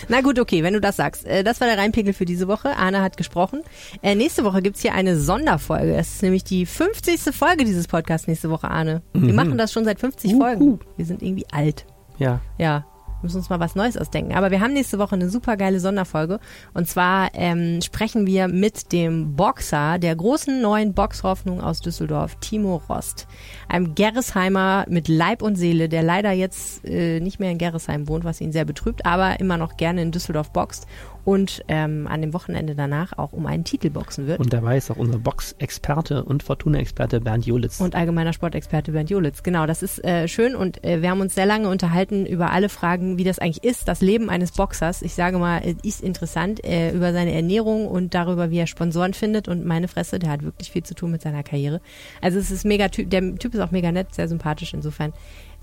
Na gut, okay, wenn du das sagst. Äh, das war der Rheinpegel für diese Woche. Arne hat gesprochen. Äh, nächste Woche gibt's hier eine Sonderfolge. Es ist nämlich die 50. Folge dieses Podcasts nächste Woche, Arne. Wir Mhm. machen das schon seit 50 Folgen. Wir sind irgendwie alt. Ja. Ja, müssen uns mal was Neues ausdenken. Aber wir haben nächste Woche eine super geile Sonderfolge. Und zwar ähm, sprechen wir mit dem Boxer der großen neuen Boxhoffnung aus Düsseldorf, Timo Rost. Einem Gerresheimer mit Leib und Seele, der leider jetzt äh, nicht mehr in Gerresheim wohnt, was ihn sehr betrübt, aber immer noch gerne in Düsseldorf boxt. Und ähm, an dem Wochenende danach auch um einen Titel boxen wird. Und dabei ist auch unser Box-Experte und Fortuna-Experte Bernd Jolitz. Und allgemeiner Sportexperte Bernd Jolitz. Genau, das ist äh, schön und äh, wir haben uns sehr lange unterhalten über alle Fragen, wie das eigentlich ist, das Leben eines Boxers. Ich sage mal, es ist interessant äh, über seine Ernährung und darüber, wie er Sponsoren findet und meine Fresse, der hat wirklich viel zu tun mit seiner Karriere. Also es ist mega, Typ, der Typ ist auch mega nett, sehr sympathisch insofern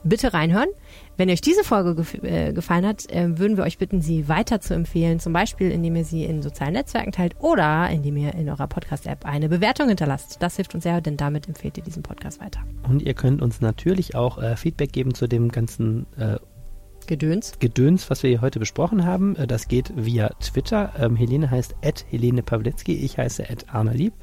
bitte reinhören. Wenn euch diese Folge gef äh, gefallen hat, äh, würden wir euch bitten, sie weiter zu empfehlen. Zum Beispiel, indem ihr sie in sozialen Netzwerken teilt oder indem ihr in eurer Podcast-App eine Bewertung hinterlasst. Das hilft uns sehr, denn damit empfehlt ihr diesen Podcast weiter. Und ihr könnt uns natürlich auch äh, Feedback geben zu dem ganzen äh, Gedöns. Gedöns, was wir hier heute besprochen haben. Äh, das geht via Twitter. Ähm, Helene heißt at Helene Pawlitzki, ich heiße at Arna Lieb.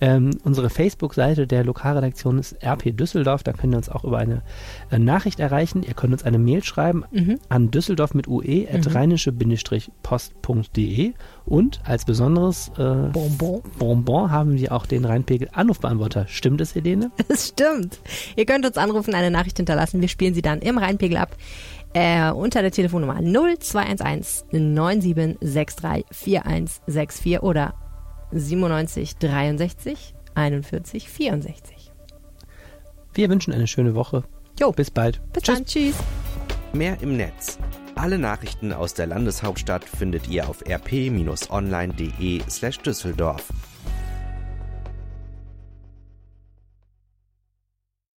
Ähm, unsere Facebook-Seite der Lokalredaktion ist RP Düsseldorf. Da könnt ihr uns auch über eine äh, Nachricht erreichen. Ihr könnt uns eine Mail schreiben Mhm. an düsseldorf mit ue at Mhm. rheinische-post.de und als besonderes äh, Bonbon. Bonbon haben wir auch den Rheinpegel Anrufbeantworter. Stimmt es, Helene? [laughs] Es stimmt. Ihr könnt uns anrufen, eine Nachricht hinterlassen. Wir spielen sie dann im Rheinpegel ab. Äh, unter der Telefonnummer 0211 9763 4164 oder 97 63 41 64. Wir wünschen eine schöne Woche. Jo. Bis bald. Bis dann. Tschüss. Mehr im Netz. Alle Nachrichten aus der Landeshauptstadt findet ihr auf rp-online.de slash Düsseldorf.